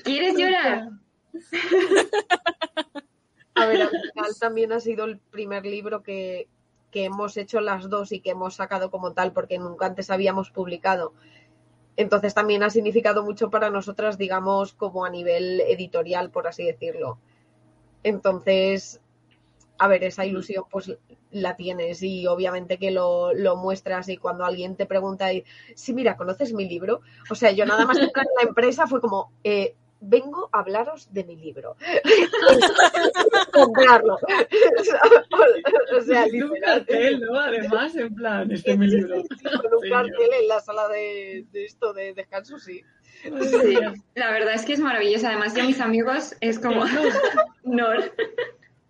¿Quieres llorar? A ver, al final también ha sido el primer libro que, que hemos hecho las dos y que hemos sacado como tal, porque nunca antes habíamos publicado. Entonces también ha significado mucho para nosotras, digamos, como a nivel editorial, por así decirlo. Entonces, a ver, esa ilusión pues la tienes y obviamente que lo, lo muestras y cuando alguien te pregunta, y, sí, mira, ¿conoces mi libro? O sea, yo nada más entrar en la empresa fue como, eh, vengo a hablaros de mi libro. Comprarlo. o sea, un cartel, ¿no? Además, en plan, este es mi libro. con un cartel en la sala de, de esto de descanso, sí. Sí, la verdad es que es maravilloso. Además, yo mis amigos es como... no.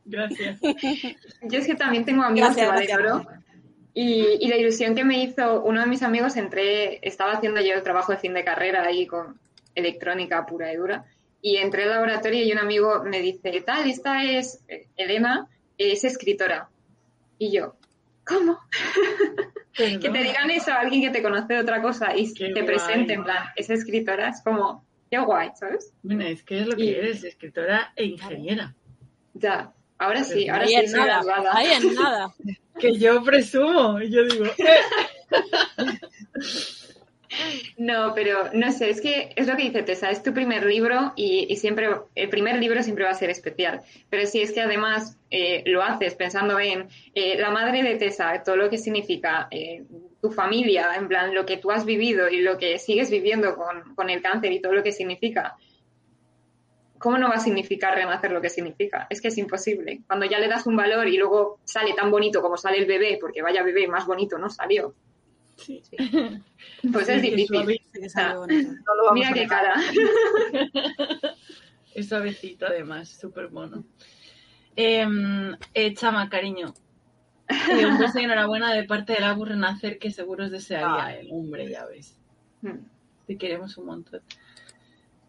Gracias. Yo es que también tengo amigos de oro. Y, y, la ilusión que me hizo uno de mis amigos, entré, estaba haciendo yo el trabajo de fin de carrera ahí con electrónica pura y dura, y entré al laboratorio y un amigo me dice, tal, esta es Elena, es escritora. Y yo, ¿cómo? que te digan eso a alguien que te conoce de otra cosa y te presente en plan, es escritora, es como, qué guay, ¿sabes? Bueno, es que es lo que eres, escritora e ingeniera. Ya, Ahora sí, ahora sí en nada, Ahí en nada. que yo presumo, yo digo. No, pero no sé, es que es lo que dice Tessa, es tu primer libro y, siempre, el primer libro siempre va a ser especial. Pero si es que además eh, lo haces pensando en eh, la madre de Tessa, todo lo que significa eh, tu familia, en plan lo que tú has vivido y lo que sigues viviendo con, con el cáncer y todo lo que significa, ¿cómo no va a significar renacer lo que significa? Es que es imposible. Cuando ya le das un valor y luego sale tan bonito como sale el bebé, porque vaya bebé, más bonito no salió. Sí. Pues es Sí, difícil. sale bonito. No lo vamos Mira qué cara. Es suavecito además, súper mono. Em, eh, Chama, cariño. Eh, un beso y enhorabuena de parte del Abu Renacer que seguro os desearía Ah. el hombre, ya ves. Mm. Te queremos un montón.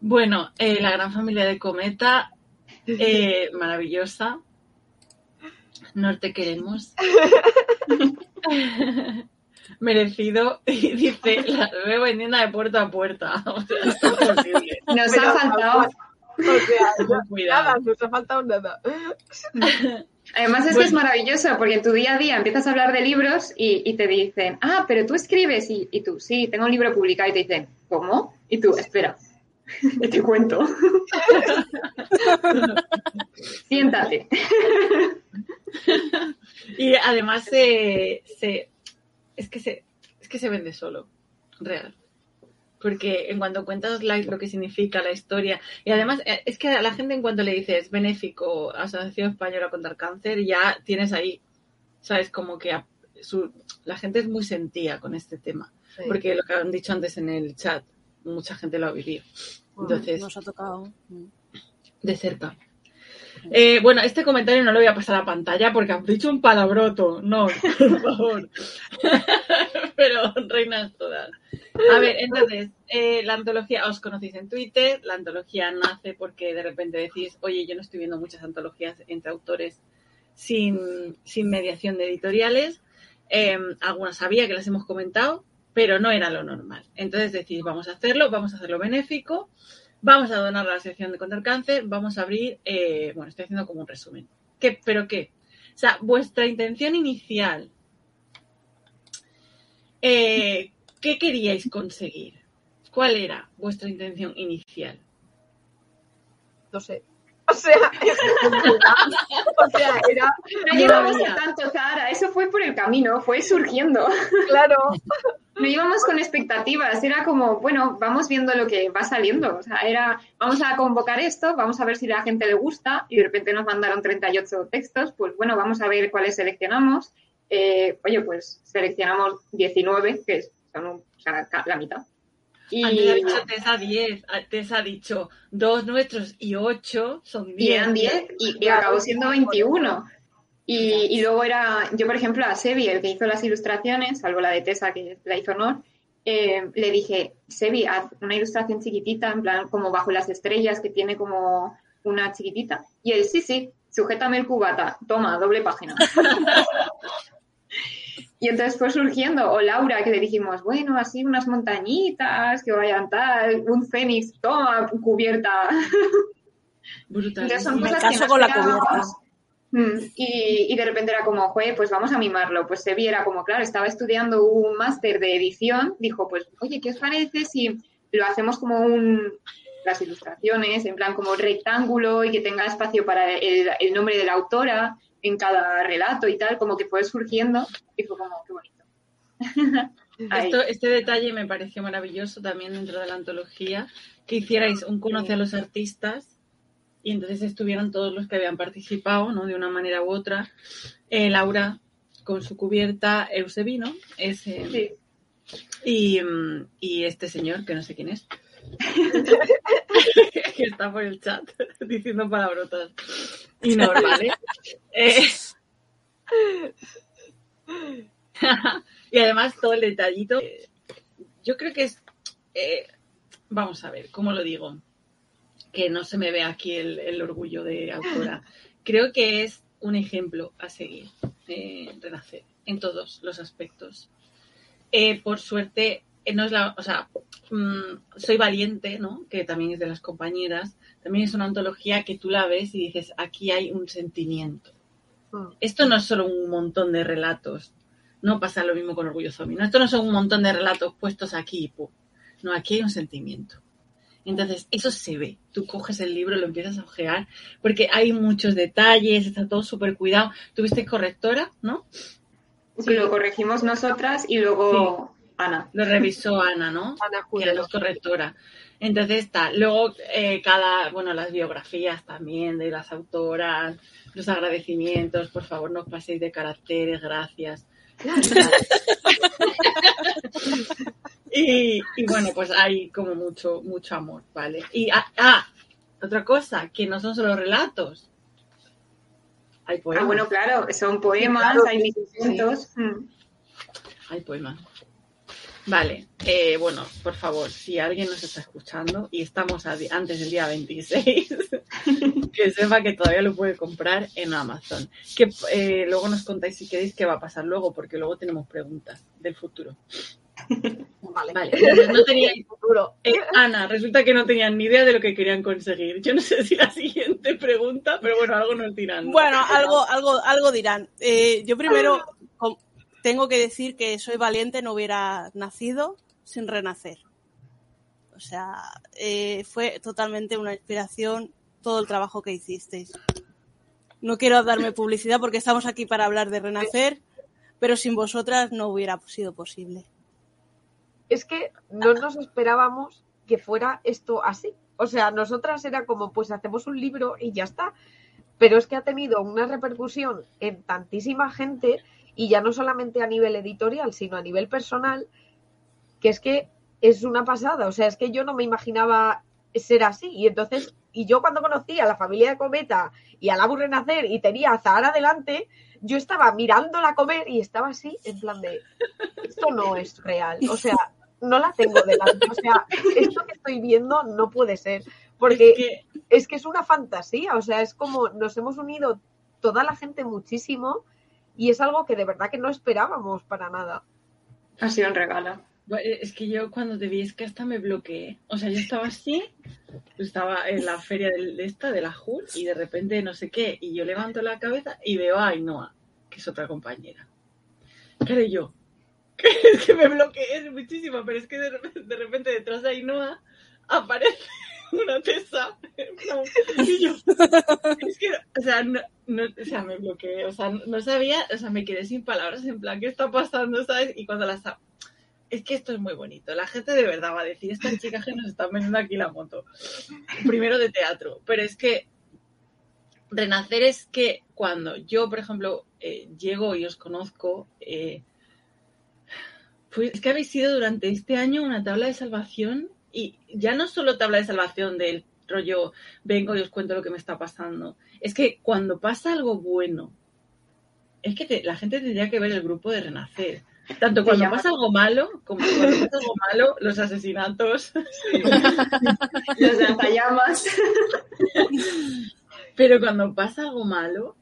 Bueno, eh, la gran familia de Cometa, eh, maravillosa. Nos te queremos. Merecido. Y dice, la veo vendiendo de puerta a puerta. O sea, es imposible. Nos Pero, ha faltado. O sea, cuidado. nada, nos ha faltado nada. Además es que Bueno. es maravilloso porque en tu día a día empiezas a hablar de libros y, y te dicen, ah, pero tú escribes y, y tú, sí, tengo un libro publicado y te dicen, ¿cómo? Y tú, espera, te cuento. Siéntate. Y además se, se- es que se es que se vende solo, real. Porque en cuanto cuentas lo que significa la historia, y además eh, es que a la gente en cuanto le dices benéfico, Asociación Española contra el Cáncer, ya tienes ahí, sabes, como que a- su- la gente es muy sentía con este tema. Sí. Porque lo que han dicho antes en el chat, mucha gente lo ha vivido. Entonces, Nos ha tocado. de cerca. Eh, bueno, este comentario no lo voy a pasar a pantalla porque has dicho un palabroto. No, por favor. Pero reinas todas. A ver, entonces, eh, la antología, os conocéis en Twitter, la antología nace porque de repente decís, oye, yo no estoy viendo muchas antologías entre autores sin, sin mediación de editoriales. Eh, algunas sabía que las hemos comentado, pero no era lo normal. Entonces decís, vamos a hacerlo, vamos a hacerlo benéfico, vamos a donar a la sección de contra el cáncer, vamos a abrir, eh, bueno, estoy haciendo como un resumen. ¿Qué, ¿Pero qué? O sea, vuestra intención inicial, eh, ¿qué queríais conseguir? ¿Cuál era vuestra intención inicial? No sé. O sea, o sea, era No llevamos a tanto, Zara, eso fue por el camino, fue surgiendo. claro. No íbamos con expectativas, era como, bueno, vamos viendo lo que va saliendo. O sea, era, vamos a convocar esto, vamos a ver si a la gente le gusta, y de repente nos mandaron 38 textos, pues bueno, vamos a ver cuáles seleccionamos. Eh, oye, pues seleccionamos 19, que son un- o sea, ca- la mitad. Y, Antes ha dicho Tessa 10, a- Tessa ha dicho dos nuestros y ocho son 10. y eran 10 y, y acabó siendo 21. Y, y luego era, yo por ejemplo a Sebi, el que hizo las ilustraciones, salvo la de Tessa que la hizo honor, eh, le dije, Sebi, haz una ilustración chiquitita, en plan como bajo las estrellas, que tiene como una chiquitita. Y él, sí, sí, sujétame el cubata, toma, doble página. y entonces fue surgiendo, o Laura, que le dijimos, bueno, así unas montañitas, que vayan tal, un fénix, toma, cubierta. Brutal. Entonces son Me cosas caso que no con la cubierta. Mm, Y, y de repente era como, joder, pues vamos a mimarlo. Pues se viera como, claro, estaba estudiando un máster de edición, dijo, pues, oye, ¿qué os parece si lo hacemos como un, las ilustraciones, en plan como rectángulo y que tenga espacio para el, el nombre de la autora en cada relato y tal, como que fue surgiendo y fue como, qué bonito. Esto- este detalle me pareció maravilloso también dentro de la antología, que hicierais un conoce a los artistas y entonces estuvieron todos los que habían participado, ¿no? De una manera u otra. Eh, Laura con su cubierta, Eusebino, ese, Sí. y, mm, y este señor, que no sé quién es, que está por el chat diciendo palabrotas. Y no, ¿vale? Eh, y además todo el detallito. Yo creo que es. eh, vamos a ver, ¿cómo lo digo? Que no se me ve aquí el, el orgullo de autora. Creo que es un ejemplo a seguir, eh, Renacer, en todos los aspectos. Eh, por suerte, no es la. O sea, mm, soy valiente, ¿no? Que también es de las compañeras. También es una antología que tú la ves y dices, aquí hay un sentimiento. Mm. Esto no es solo un montón de relatos. No pasa lo mismo con Orgullo Zombie. ¿no? Esto no son un montón de relatos puestos aquí. pu. No, aquí hay un sentimiento. Entonces, eso se ve. Tú coges el libro, lo empiezas a ojear, porque hay muchos detalles, está todo súper cuidado. Tuviste correctora, ¿no? Sí, lo corregimos nosotras y luego Ana. Lo revisó Ana, ¿no? Ana que era Jurado. la correctora. Entonces está. Luego, eh, cada, bueno, las biografías también de las autoras, los agradecimientos, por favor, no os paséis de caracteres, gracias. y, y bueno, pues hay como mucho, mucho amor, ¿vale? Y ah, ah, otra cosa, que no son solo relatos. Hay poemas. Ah, bueno, claro, son poemas, claro, hay sí, sí. Mm. Hay poemas. Vale, eh, bueno, por favor, si alguien nos está escuchando y estamos antes del día 26, que sepa que todavía lo puede comprar en Amazon. Que eh, luego nos contáis si queréis qué va a pasar luego, porque luego tenemos preguntas del futuro. Vale. Vale, entonces no tenía, El futuro. eh, Ana, resulta que no tenían ni idea de lo que querían conseguir. Yo no sé si la siguiente pregunta, pero bueno, algo nos dirán. Bueno, algo, algo, algo dirán. Eh, yo primero com- tengo que decir que soy valiente, no hubiera nacido sin renacer. O sea, eh, fue totalmente una inspiración todo el trabajo que hicisteis. No quiero darme publicidad porque estamos aquí para hablar de renacer, pero sin vosotras no hubiera sido posible. Es que no nos esperábamos que fuera esto así. O sea, nosotras era como, pues hacemos un libro y ya está. Pero es que ha tenido una repercusión en tantísima gente y ya no solamente a nivel editorial, sino a nivel personal, que es que es una pasada. O sea, es que yo no me imaginaba ser así. Y entonces, y yo cuando conocí a la familia de Cometa y a la Renacer y tenía a Zahara delante, yo estaba mirándola comer y estaba así, en plan de, esto no es real. O sea, no la tengo delante. O sea, esto que estoy viendo no puede ser. Porque Es que- es que es una fantasía, o sea, es como nos hemos unido toda la gente muchísimo y es algo que de verdad que no esperábamos para nada. Ha sido un regalo. Bueno, Es que yo cuando te vi es que hasta me bloqueé. O sea, yo estaba así, estaba en la feria de esta, de la JUR, y de repente no sé qué, y yo levanto la cabeza y veo a Ainhoa, que es otra compañera. Claro, yo, que, es que me bloqueé muchísimo, pero es que de repente, de repente detrás de Ainhoa aparece una tesa. No, y yo, es que, o sea, no, o sea, me bloqueé, o sea, no sabía, o sea, me quedé sin palabras, en plan, ¿qué está pasando, sabes? Y cuando las es que esto es muy bonito. La gente de verdad va a decir, estas chicas que nos están vendiendo aquí la moto. Primero de teatro. Pero es que renacer es que cuando yo, por ejemplo, eh, llego y os conozco, eh, pues es que habéis sido durante este año una tabla de salvación y ya no solo tabla de salvación del rollo, vengo y os cuento lo que me está pasando. Es que cuando pasa algo bueno, es que te- la gente tendría que ver el grupo de renacer. Tanto cuando pasa algo malo, como cuando pasa algo malo, los asesinatos. Los lanzallamas. Pero cuando pasa algo malo,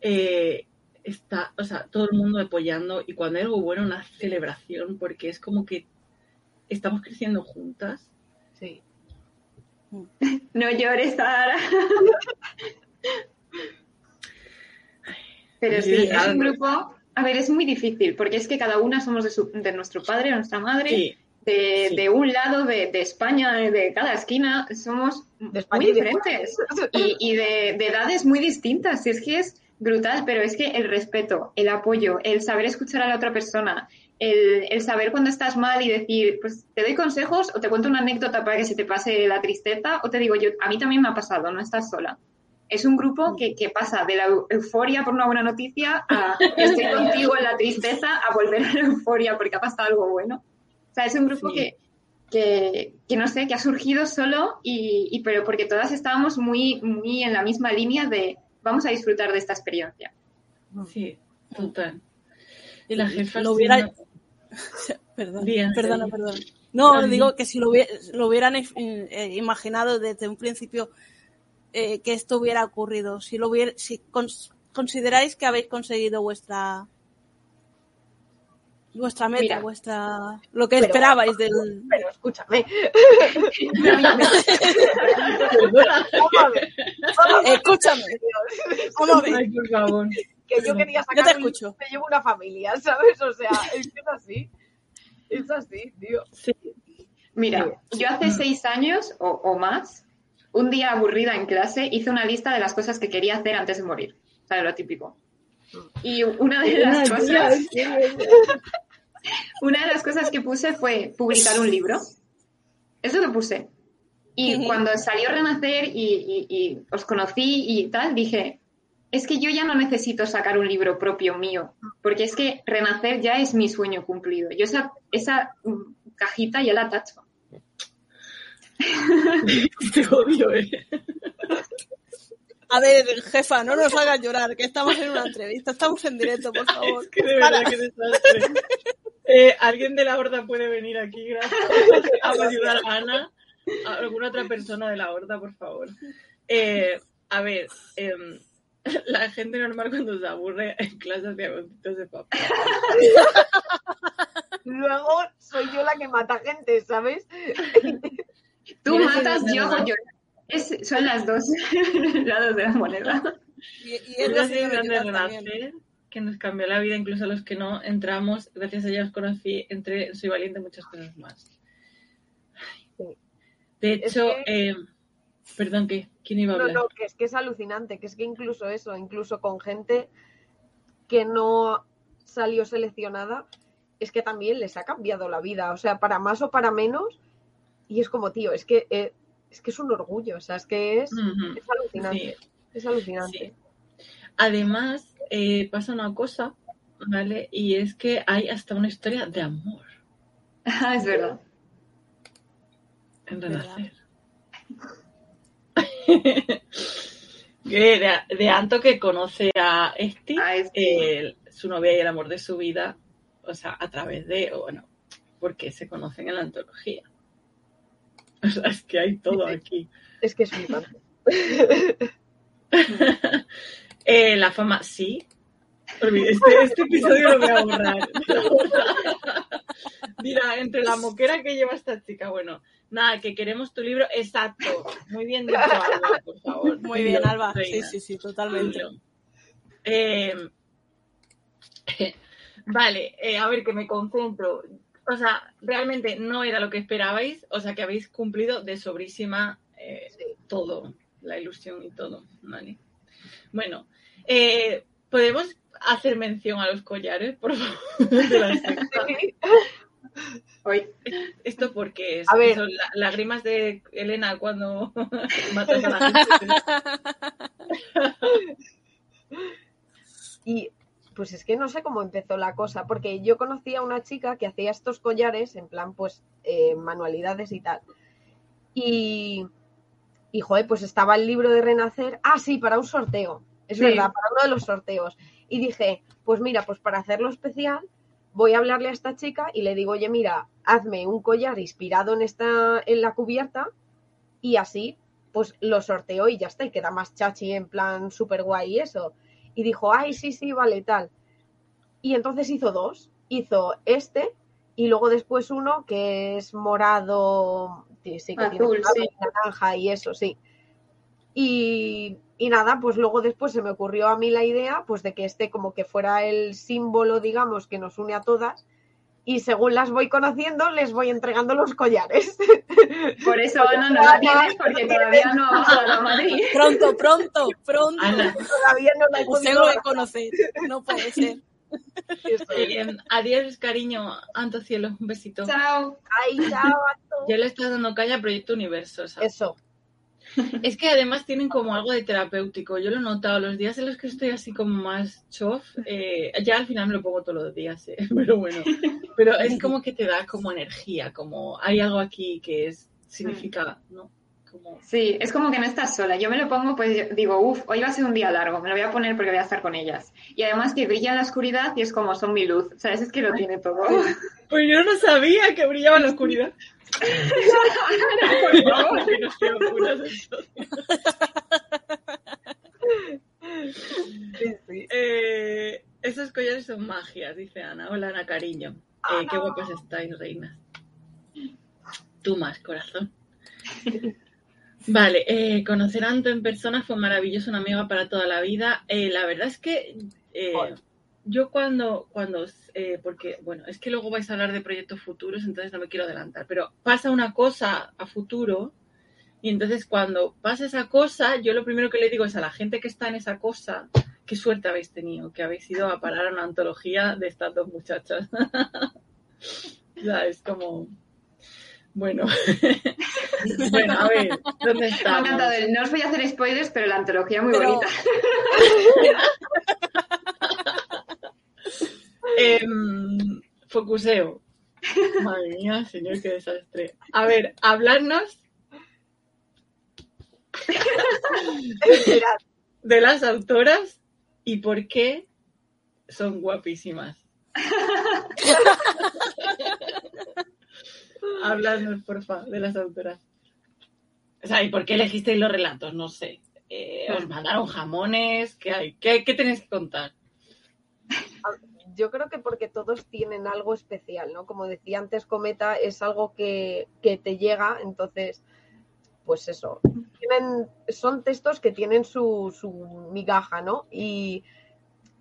eh, está, o sea, todo el mundo apoyando y cuando hay algo bueno, una celebración, porque es como que estamos creciendo juntas. Sí. No llores, Sara. Pero sí, Sí, es un grupo. A ver, es muy difícil porque es que cada una somos de, su- de nuestro padre, de nuestra madre, Sí, de, sí. de un lado de, de España, de cada esquina. Somos muy diferentes y, y de, de edades muy distintas. Y es que es brutal, pero es que el respeto, el apoyo, el saber escuchar a la otra persona, el, el saber cuando estás mal y decir, pues te doy consejos o te cuento una anécdota para que se te pase la tristeza o te digo yo, a mí también me ha pasado, no estás sola. Es un grupo que, que pasa de la eu- euforia por una buena noticia a estoy contigo en la tristeza a volver a la euforia porque ha pasado algo bueno. O sea, es un grupo Sí. que, que, que no sé, que ha surgido solo y, y pero porque todas estábamos muy, muy en la misma línea de vamos a disfrutar de esta experiencia. sí, total. Y la jefa Lo hubiera- siendo- Perdón, Bien, perdona, sí. perdón. No, Ay. digo que si lo, hubiera- lo hubieran eh, imaginado desde un principio eh, que esto hubiera ocurrido, si lo hubiera, si cons- consideráis que habéis conseguido vuestra vuestra meta, Mira. vuestra lo que Pero- esperabais del Pero escúchame. Perdona. Escúchame, vamos a ver. Ay, por favor. Que yo quería Yo sacar te escucho. me llevo una familia, ¿sabes? O sea, es que es así. Es así, tío. Sí. Mira, yo hace seis años o, o más, un día aburrida en clase, hice una lista de las cosas que quería hacer antes de morir. ¿Sabes lo típico? Y una de las cosas, una de las cosas que puse fue publicar un libro. Eso lo puse. Y cuando salió Renacer y, y- y os conocí y tal, dije, es que yo ya no necesito sacar un libro propio mío, porque es que Renacer ya es mi sueño cumplido. Yo esa, esa mm, cajita ya la tacho. Te odio, ¿eh? A ver, jefa, no nos hagas llorar, que estamos en una entrevista, estamos en directo, por favor. Es que de verdad que desastre. Eh, ¿Alguien de la horda puede venir aquí, gracias? A ayudar a Ana. ¿A ¿Alguna otra persona de la horda, por favor? Eh, a ver, em, la gente normal cuando se aburre en clase hacía gotitos de papel. Luego soy yo la que mata gente, ¿sabes? Tú Mira, matas, yo hago. Es- son las dos lados de la moneda. Y, y es serie de que nos cambió la vida, incluso a los que no entramos. Gracias a ella os conocí, entre Soy Valiente muchas cosas más. De Es hecho, que- eh, perdón, ¿qué? ¿Quién iba a No, hablar? no, que es que es alucinante, que es que incluso eso, incluso con gente que no salió seleccionada, es que también les ha cambiado la vida, o sea, para más o para menos, y es como, tío, es que eh, es que es un orgullo, o sea, es que es, es alucinante, sí. es alucinante. Sí. Además, eh, pasa una cosa, ¿vale? Y es que hay hasta una historia de amor Ah, es verdad. en ¿Verdad? Renacer. de, de Anto que conoce a Esti, este. el- su novia y el amor de su vida, o sea, a través de, o bueno, porque se conocen en la antología. O sea, es que hay todo aquí. Es que es flipante. Eh, la fama, sí. Este, este episodio lo voy a borrar. Mira, entre la moquera que lleva esta chica, bueno, nada, que queremos tu libro, exacto. Muy bien dicho, Alba, por favor. Muy bien, Alba. Sí, sí, sí, totalmente. Eh, vale, eh, a ver, que me concentro. O sea, realmente no era lo que esperabais, o sea, que habéis cumplido de sobrísima eh, todo, la ilusión y todo, ¿vale? Bueno, eh, ¿podemos hacer mención a los collares, por favor? de la? Hoy. ¿Esto porque es? A ver. Son lágrimas de Elena cuando matas a la gente. Y pues es que no sé cómo empezó la cosa, porque yo conocí a una chica que hacía estos collares, en plan, pues, eh, manualidades y tal. Y, y, joder, pues estaba el libro de Renacer. Ah, sí, para un sorteo. Es Sí. verdad, para uno de los sorteos. Y dije, pues mira, pues para hacerlo especial, voy a hablarle a esta chica y le digo, oye, mira, hazme un collar inspirado en esta, en la cubierta, y así, pues lo sorteo y ya está, y queda más chachi en plan súper guay y eso. Y dijo, ay, sí, sí, vale, tal. Y entonces hizo dos. Hizo este y luego después uno que es morado, sí, que tiene Azul, sí. y naranja y eso, sí. Y, y nada, pues luego después se me ocurrió a mí la idea, pues de que este como que fuera el símbolo, digamos, que nos une a todas. Y según las voy conociendo, les voy entregando los collares. Por eso Ana no la tienes porque todavía no bajado a Madrid. Pronto, pronto, pronto. Ana, Todavía no la he podido conocer. No puede ser. Eh, adiós, cariño. Anto Cielo, un besito. Chao. Ay, chao, Anto. Ya le estás dando caña a Proyecto Universo. ¿sabes? Eso. Es que además tienen como algo de terapéutico. Yo lo he notado. Los días en los que estoy así como más chof, eh, ya al final me lo pongo todos los días, eh, pero bueno. Pero es como que te da como energía, como hay algo aquí que es significa, ¿no? Como Sí, es como que no estás sola. Yo me lo pongo, pues yo digo, uff, hoy va a ser un día largo, me lo voy a poner porque voy a estar con ellas. Y además que brilla en la oscuridad y es como son mi luz, ¿sabes? Es que lo tiene todo. Pues yo no sabía que brillaba en la oscuridad. Por favor. Sí. Eh, esos collares son magias, dice Ana. Hola, Ana, cariño. Eh, qué guapas estáis, reinas. Tú más, corazón. Vale, eh, conocer a Anto en persona fue maravilloso, una amiga para toda la vida. Eh, la verdad es que eh, yo cuando, cuando, eh, porque, bueno, es que luego vais a hablar de proyectos futuros, entonces no me quiero adelantar, pero pasa una cosa a futuro y entonces cuando pasa esa cosa, yo lo primero que le digo es a la gente que está en esa cosa, qué suerte habéis tenido, que habéis ido a parar a una antología de estas dos muchachas. ya, es como... Bueno. bueno, a ver, ¿dónde el- No os voy a hacer spoilers, pero la antología muy Pero- bonita. Em, focuseo. Madre mía, señor, qué desastre. A ver, hablarnos Mirad, de las autoras y por qué son guapísimas. Habladnos, porfa, de las autoras. O sea, ¿y por qué elegisteis los relatos? No sé. Eh, ¿Os mandaron jamones? ¿Qué hay? ¿Qué, qué tenéis que contar? yo creo que porque todos tienen algo especial, ¿no? Como decía antes, Cometa es algo que, que te llega, entonces, pues eso. Tienen, son textos que tienen su, su migaja, ¿no? Y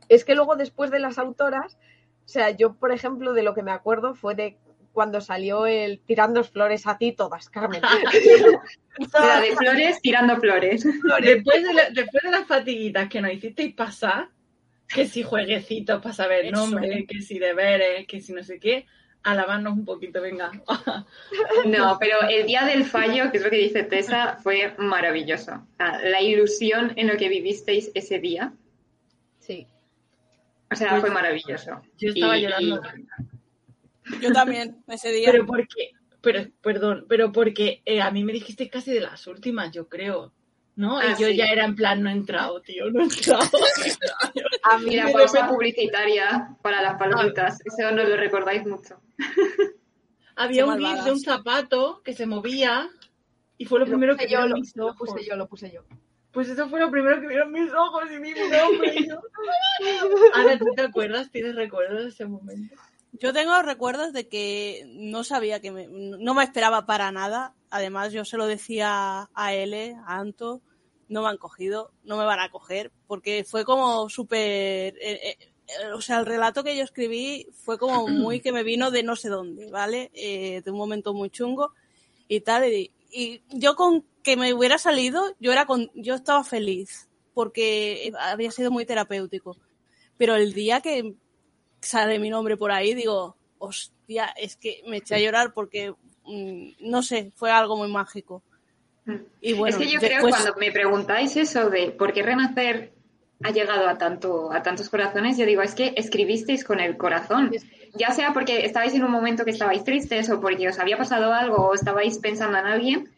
es que luego después de las autoras, o sea, yo, por ejemplo, de lo que me acuerdo fue de cuando salió el Tirando flores a ti todas, Carmen. De flores tirando flores. Después de, la- después de las fatiguitas que nos hicisteis pasar, que si jueguecitos para saber nombres, que si deberes, que si no sé qué, alabarnos un poquito, venga. No, pero el día del fallo, que es lo que dice Tessa, fue maravilloso. Sea, la ilusión en lo que vivisteis ese día, Sí. o sea, Pues, fue maravilloso. Yo estaba Y- llorando. Yo también, ese día. Pero porque, pero, perdón, pero porque eh, a mí me dijiste casi de las últimas, yo creo. ¿No? Ah, y yo sí. ya era en plan, no he entrado, tío, no he entrado. A mí Mira, pausa publicitaria para las palomitas. Eso no lo recordáis mucho. Había Qué un gif de un zapato que se movía y fue lo lo primero que yo, lo, mis lo ojos. puse yo, lo puse yo. Pues eso fue lo primero que vieron mis ojos y mi nombre. yo, Ana, ¿tú te acuerdas? ¿Tienes recuerdos de ese momento? Yo tengo recuerdos de que no sabía que me, no me esperaba para nada. Además, yo se lo decía a L, a Anto, no me han cogido, no me van a coger, porque fue como súper, eh, eh, o sea, el relato que yo escribí fue como muy que me vino de no sé dónde, ¿vale? Eh, de un momento muy chungo y tal. Y, y yo con que me hubiera salido, yo era con, yo estaba feliz, porque había sido muy terapéutico. Pero el día que sale mi nombre por ahí, digo, hostia, es que me eché a llorar porque, mm, no sé, fue algo muy mágico. Y bueno, es que yo creo después- que cuando me preguntáis eso de por qué Renacer ha llegado a tanto a tantos corazones, yo digo, es que escribisteis con el corazón. Ya sea porque estabais en un momento que estabais tristes o porque os había pasado algo o estabais pensando en alguien,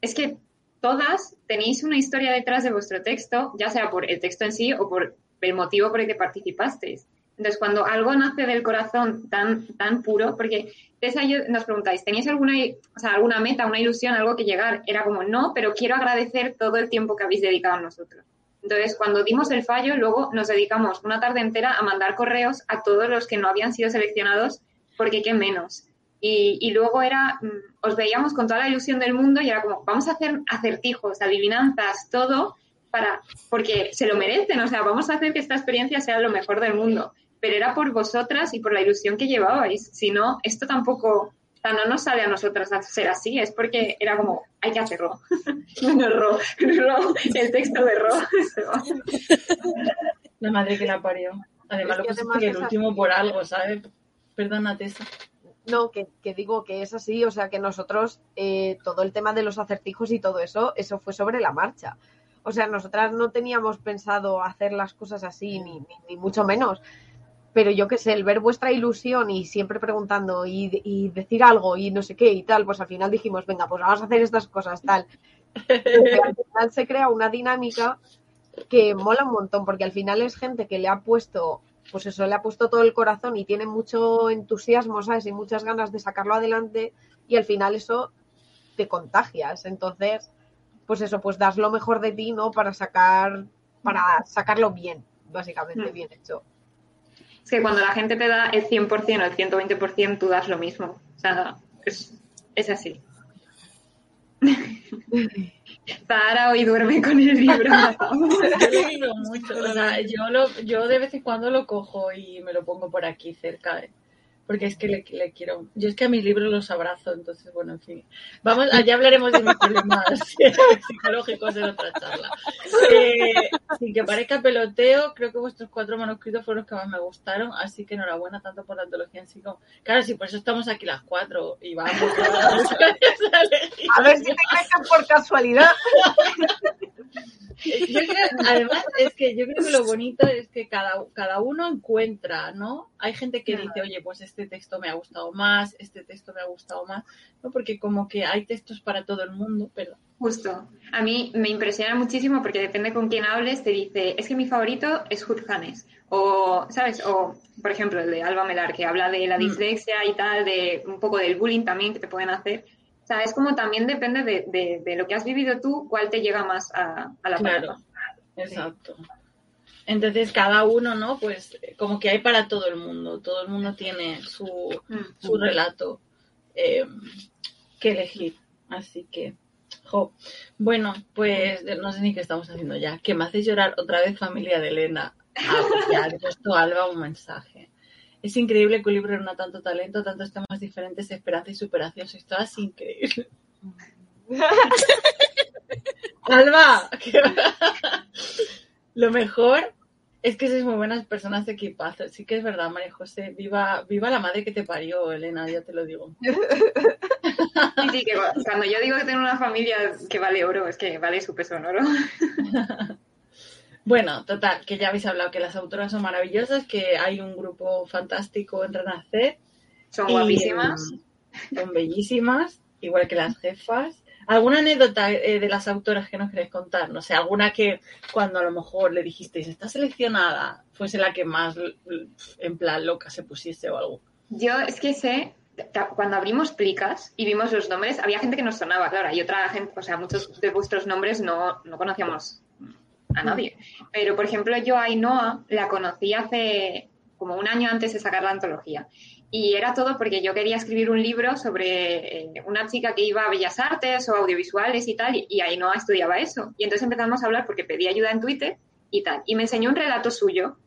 es que todas tenéis una historia detrás de vuestro texto, ya sea por el texto en sí o por el motivo por el que participasteis. Entonces, cuando algo nace del corazón tan, tan puro, porque Tessa yo nos preguntáis, ¿teníais alguna, o sea, alguna meta, una ilusión, algo que llegar? Era como, no, pero quiero agradecer todo el tiempo que habéis dedicado a nosotros. Entonces, cuando dimos el fallo, luego nos dedicamos una tarde entera a mandar correos a todos los que no habían sido seleccionados, porque qué menos. Y, y luego era, mm, os veíamos con toda la ilusión del mundo y era como, vamos a hacer acertijos, adivinanzas, todo, para, porque se lo merecen, o sea, vamos a hacer que esta experiencia sea lo mejor del mundo. Pero era por vosotras y por la ilusión que llevabais. Si no, esto tampoco, o sea, no nos sale a nosotras a ser así, es porque era como, hay que hacerlo. no, Ro, Ro, el texto de Ro. La madre que la parió. Además, Es lo que pusiste además que el último por algo, ¿sabes? Perdona, Tessa. No, que, que digo que es así, o sea que nosotros, eh, todo el tema de los acertijos y todo eso, eso fue sobre la marcha. O sea, nosotras no teníamos pensado hacer las cosas así, ni, ni, ni mucho menos. Pero yo qué sé, el ver vuestra ilusión y siempre preguntando y, y decir algo y no sé qué y tal, pues al final dijimos, venga, pues vamos a hacer estas cosas, tal. Porque al final se crea una dinámica que mola un montón, porque al final es gente que le ha puesto, pues eso, le ha puesto todo el corazón y tiene mucho entusiasmo, ¿sabes? Y muchas ganas de sacarlo adelante y al final eso te contagias. Entonces, pues eso, pues das lo mejor de ti, ¿no? Para sacar, para sacarlo bien, básicamente, Mm. bien hecho. Es que cuando la gente te da el 100% o el 120%, tú das lo mismo. O sea, es, es así. Zahara hoy duerme con el libro. Yo lo digo mucho. O sea, yo, lo, yo de vez en cuando lo cojo y me lo pongo por aquí cerca. ¿eh? Porque es que le, le quiero. Yo es que a mis libros los abrazo, entonces, bueno, en fin. Vamos, allá hablaremos de mis problemas psicológicos en otra charla. Eh, sin que parezca peloteo, creo que vuestros cuatro manuscritos fueron los que más me gustaron, así que enhorabuena tanto por la antología en sí como. Claro, sí, por eso estamos aquí las cuatro y vamos. A ver si te enganchan por casualidad. Yo creo, además, es que yo creo que lo bonito es que cada, cada uno encuentra, ¿no? Hay gente que dice, oye, pues este texto me ha gustado más, este texto me ha gustado más, ¿no? Porque como que hay textos para todo el mundo, pero... Justo. A mí me impresiona muchísimo porque depende con quién hables, te dice, es que mi favorito es Hood Hannes. O, ¿sabes? O, por ejemplo, el de Alba Melar, que habla de la dislexia y tal, de un poco del bullying también que te pueden hacer. O sea, es como también depende de, de, de lo que has vivido tú, cuál te llega más a, a la Claro, cabeza. exacto. Entonces cada uno, ¿no? Pues como que hay para todo el mundo, todo el mundo tiene su, Mm. su relato eh, que elegir. Así que, jo. Bueno, pues no sé ni qué estamos haciendo ya. Que me hace llorar otra vez familia de Elena. Ah, pues ya ha puesto Alba un mensaje. Es increíble que un libro reúna tanto talento, tantos temas diferentes, esperanza y superación. Sois todas increíbles. Alba, lo mejor es que sois muy buenas personas de equipazo. Sí que es verdad, María José. Viva, viva la madre que te parió, Elena, ya te lo digo. Sí, sí, que cu- cuando yo digo que tengo una familia que vale oro, es que vale su peso en oro. Bueno, total, que ya habéis hablado que las autoras son maravillosas, que hay un grupo fantástico en Renacer. Son y, guapísimas. mm, son bellísimas, igual que las jefas. ¿Alguna anécdota eh, de las autoras que nos queréis contar? No sé, alguna que cuando a lo mejor le dijisteis está seleccionada fuese la que más en plan loca se pusiese o algo. Yo es que sé, cuando abrimos plicas y vimos los nombres, había gente que nos sonaba, claro, y otra gente, o sea, muchos de vuestros nombres no, no conocíamos a nadie. Pero, por ejemplo, yo a Ainhoa la conocí hace como un año antes de sacar la antología. Y era todo porque yo quería escribir un libro sobre eh, una chica que iba a Bellas Artes o audiovisuales y tal, y, y Ainhoa estudiaba eso. Y entonces empezamos a hablar porque pedí ayuda en Twitter y tal. Y me enseñó un relato suyo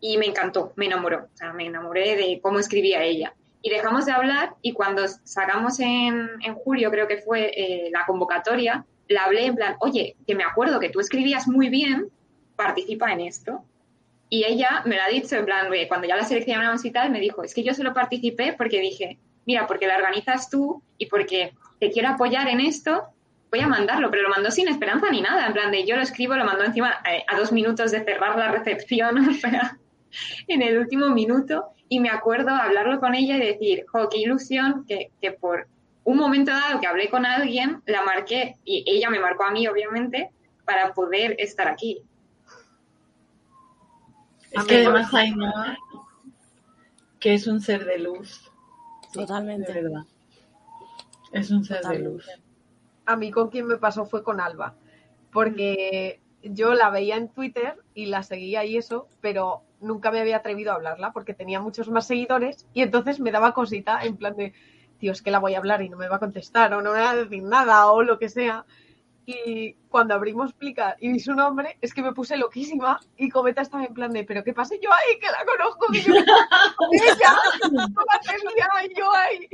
y me encantó, me enamoró. O sea, me enamoré de cómo escribía ella. Y dejamos de hablar y cuando sacamos en, en julio, creo que fue eh, la convocatoria, la hablé en plan, oye, que me acuerdo que tú escribías muy bien, participa en esto. Y ella me lo ha dicho, en plan, oye, cuando ya la seleccionamos y tal, me dijo, es que yo solo participé porque dije, mira, porque la organizas tú y porque te quiero apoyar en esto, voy a mandarlo, pero lo mandó sin esperanza ni nada, en plan de yo lo escribo, lo mandó encima eh, a dos minutos de cerrar la recepción, o sea, en el último minuto, y me acuerdo hablarlo con ella y decir, jo, qué ilusión que, que por un momento dado que hablé con alguien, la marqué, y ella me marcó a mí, obviamente, para poder estar aquí. Es que además hay Noah, que es un ser de luz, de Totalmente. verdad. Es un ser de luz. A mí con quien me pasó fue con Alba, porque yo la veía en Twitter y la seguía y eso, pero nunca me había atrevido a hablarla porque tenía muchos más seguidores y entonces me daba cosita en plan de, tío, es que la voy a hablar y no me va a contestar o no me va a decir nada o lo que sea. Y cuando abrimos Plica y vi su nombre, es que me puse loquísima y Cometa estaba en plan de, pero ¿qué pasa yo ahí? Que la conozco, que yo ella, no yo ahí.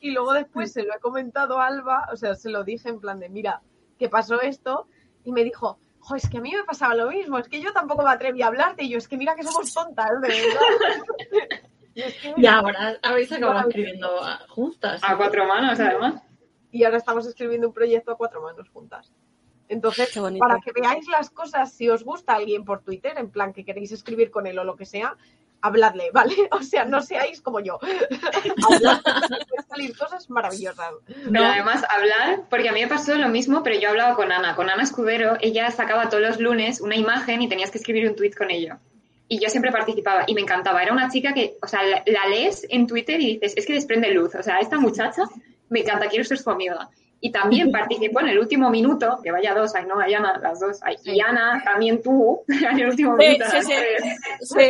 Y luego después se lo he comentado a Alba, o sea, se lo dije en plan de, mira, que pasó esto, y me dijo, jo, es que a mí me pasaba lo mismo, es que yo tampoco me atreví a hablarte, y yo, es que mira que somos tontas, de verdad. Y, es que- Y ahora habéis acabado escribiendo juntas. A cuatro manos, además. Y ahora estamos escribiendo un proyecto a cuatro manos juntas. Entonces, para que veáis las cosas, si os gusta alguien por Twitter, en plan que queréis escribir con él o lo que sea, habladle, ¿vale? O sea, no seáis como yo. Pueden salir cosas maravillosas. Pero además hablar, porque a mí me pasó lo mismo, pero yo hablaba con Ana, con Ana Escudero, ella sacaba todos los lunes una imagen y tenías que escribir un tweet con ello. Y yo siempre participaba y me encantaba. Era una chica que, o sea, la, la lees en Twitter y dices, es que desprende luz. O sea, esta muchacha me encanta, quiero ser su amiga. Y también participó en el último minuto, que vaya dos, ay no, hay Ana, las dos. Ay, y Ana, también tú, en el último Sí, minuto. sí, sí. Sí.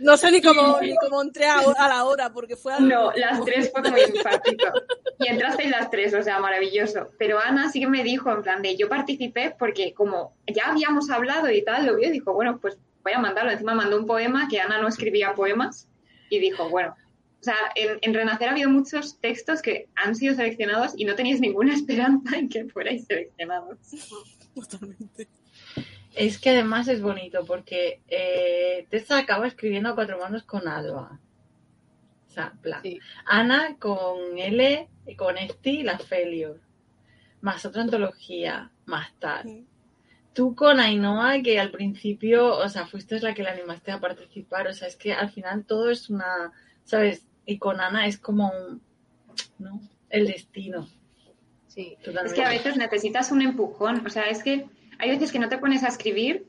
No sé ni cómo, ni cómo entré a, a la hora, porque fue algo- No, las tres fue como infartito. y entrasteis las tres, o sea, maravilloso. Pero Ana sí que me dijo, en plan de, yo participé porque como ya habíamos hablado y tal, lo vio y dijo, bueno, pues voy a mandarlo. Encima mandó un poema que Ana no escribía poemas y dijo, bueno, o sea, en, en, Renacer ha habido muchos textos que han sido seleccionados y no teníais ninguna esperanza en que fuerais seleccionados. Totalmente. Es que además es bonito porque eh, Tessa acaba escribiendo a cuatro manos con Alba. O sea, plan. Sí. Ana con L, con Esti, la Felior. Más otra antología, más tal. Sí. Tú con Ainhoa, que al principio, o sea, fuiste la que la animaste a participar. O sea, es que al final todo es una, ¿sabes? Y con Ana es como un, ¿no? El destino. Sí. Totalmente. Es que a veces necesitas un empujón, o sea, es que hay veces que no te pones a escribir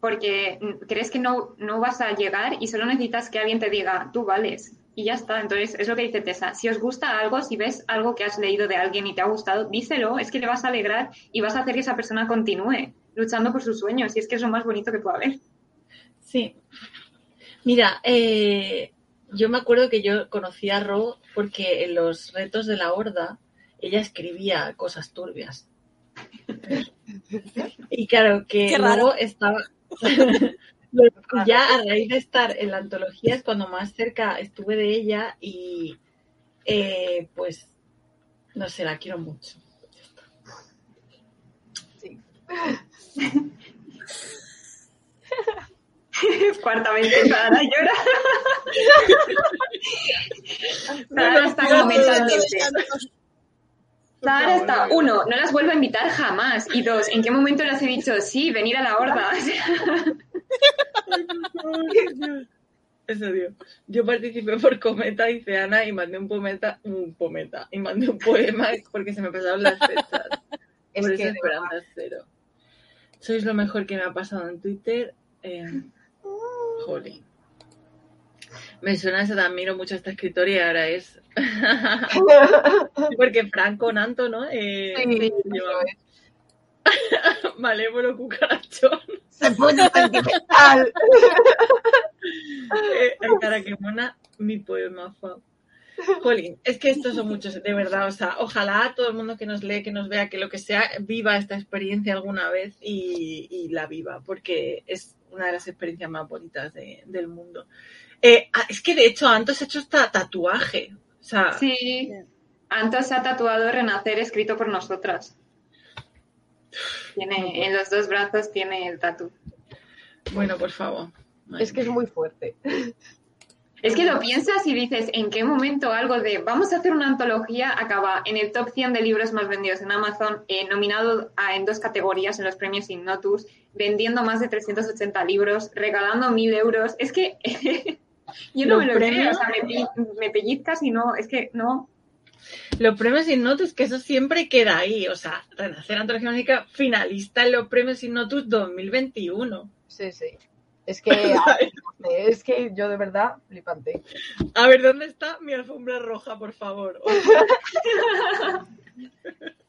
porque crees que no, no vas a llegar y solo necesitas que alguien te diga, tú vales. Y ya está. Entonces, es lo que dice Tessa. Si os gusta algo, si ves algo que has leído de alguien y te ha gustado, díselo. Es que le vas a alegrar y vas a hacer que esa persona continúe luchando por sus sueños. Y es que es lo más bonito que puede haber. Sí. Mira, eh, yo me acuerdo que yo conocí a Ro porque en los retos de la horda ella escribía cosas turbias. Y claro, que luego estaba. ya a raíz de estar en la antología es cuando más cerca estuve de ella y eh, pues no sé, la quiero mucho. sí. Cuartamente, Sara llora. Sara está como mentalmente. Sara está, uno, no las vuelvo a invitar jamás. Y dos, ¿en qué momento les he dicho sí, venir a la horda? Eso digo. Yo participé por Cometa, dice Ana, y mandé un pometa, un pometa, y mandé un poema porque se me pasaron las fechas. Es por que eso de esperanza cero. Sois lo mejor que me ha pasado en Twitter. Eh, jolín. Me suena eso, te admiro mucho esta escritora y ahora es. porque Franco Nanto, ¿no? Eh, Sí, es. Malévolo cucarachón. Se pone sentimental. Eh, cara, qué mona, mi poema fa. Jolín, es que estos son muchos, de verdad. O sea, ojalá todo el mundo que nos lee, que nos vea, que lo que sea, viva esta experiencia alguna vez y, y la viva, porque es una de las experiencias más bonitas de- del mundo. Eh, ah, es que de hecho, Antos ha hecho hasta tatuaje. O sea, Sí. Antos ha tatuado Renacer escrito por nosotras. Tiene, en los dos brazos tiene el tatu. bueno, por favor. Es que es muy fuerte. Es que lo piensas y dices, ¿en qué momento algo de vamos a hacer una antología acaba en el top 100 de libros más vendidos en Amazon, eh, nominado a- en dos categorías en los premios Innotus, vendiendo más de 380 libros, regalando mil euros? Es que yo no me lo creo, o sea, me, pellizcas y no, es que no. Los premios Innotus, que eso siempre queda ahí. O sea, Renacer Antología Mágica finalista en los premios Innotus 2021. Sí, sí. Es que, es que yo de verdad flipante. A ver, ¿dónde está mi alfombra roja, por favor?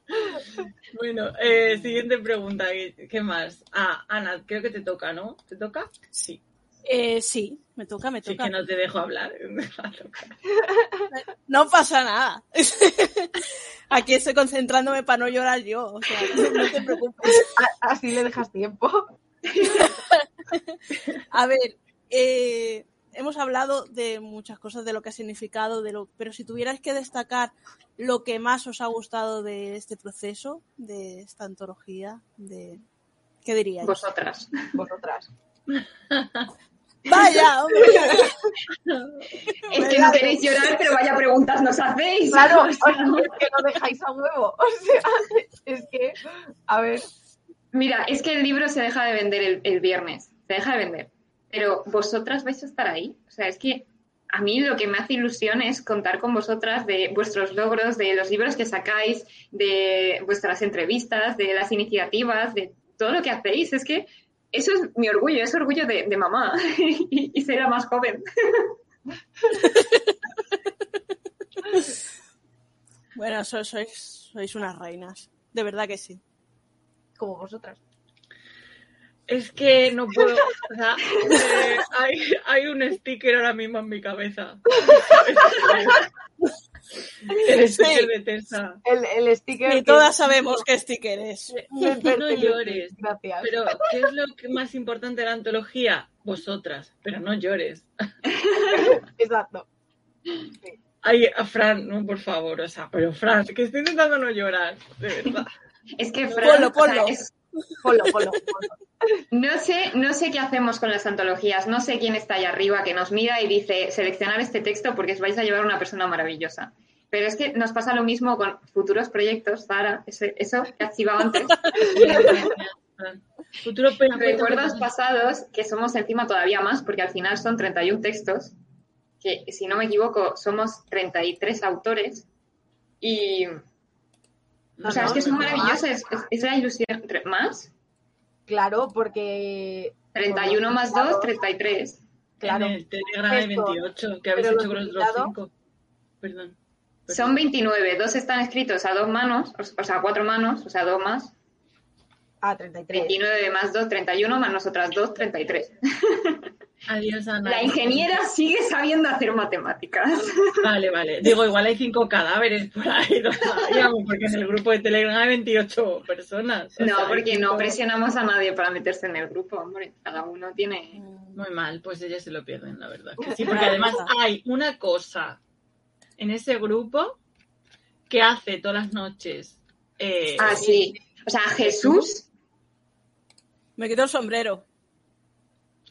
bueno, eh, siguiente pregunta. ¿qué- ¿Qué más? Ah, Ana, creo que te toca, ¿no? ¿Te toca? Sí. Eh, sí, me toca, me Sí, toca. que no te dejo hablar. No pasa nada. Aquí estoy concentrándome para no llorar yo. O sea, no te preocupes. A- Así le dejas tiempo. A ver, eh, hemos hablado de muchas cosas, de lo que ha significado, de lo, pero si tuvierais que destacar lo que más os ha gustado de este proceso, de esta antología, de ¿qué diríais? Vosotras. Vosotras. Vaya, hombre. Es que no queréis llorar, pero vaya preguntas nos hacéis. Claro, O sea, es que no dejáis a huevo. O sea, es que, a ver, Mira, es que el libro se deja de vender el, el viernes, se deja de vender. Pero vosotras vais a estar ahí. O sea, es que a mí lo que me hace ilusión es contar con vosotras de vuestros logros, de los libros que sacáis, de vuestras entrevistas, de las iniciativas, de todo lo que hacéis. Es que eso es mi orgullo, es orgullo de, de mamá y, y ser la más joven. Bueno, sois, sois, sois unas reinas. De verdad que sí. como vosotras. Es que no puedo. O sea, eh, hay, hay un sticker ahora mismo en mi cabeza. El sticker Sí. de Tessa. El, el sticker. Y que- todas sabemos qué sticker es. No llores. Gracias. Pero, ¿qué es lo que más importante de la antología? Vosotras, pero no llores. Exacto. Ay, a Fran, no, por favor, o sea, pero Fran, que estoy intentando no llorar, de verdad. Es que Fran, Ponlo, o sea, es- Ponlo. no sé, no sé qué hacemos con las antologías, no sé quién está ahí arriba que nos mira y dice seleccionar este texto porque os vais a llevar una persona maravillosa. Pero es que nos pasa lo mismo con futuros proyectos, Sara, ese- eso que has chivado antes. Recuerdos pasados, que somos encima todavía más, porque al final son 31 textos, que si no me equivoco somos 33 autores. Y, o sea, no, es que son no, maravillosos, es, es- es la ilusión. ¿Más? Claro, porque. 31 más 2, 33. Claro. En el Telegram hay Esto. 28, que habéis hecho con los otros invitados- 5. Perdón. Son 29, dos están escritos a dos manos, o o sea, a cuatro manos, o sea, dos más. Ah, 33. 29 más 2, 31, más nosotras dos, 33. Adiós, Ana. La ingeniera sigue sabiendo hacer matemáticas. Vale, vale. Digo, igual hay cinco cadáveres por ahí, no porque en el grupo de Telegram hay 28 personas. O No, porque no presionamos a nadie para meterse en el grupo, hombre. Cada uno tiene... Muy mal, pues ellas se lo pierden, la verdad. que sí, porque además hay una cosa en ese grupo que hace todas las noches. eh, Ah, sí. O sea, Jesús, Me quito el sombrero.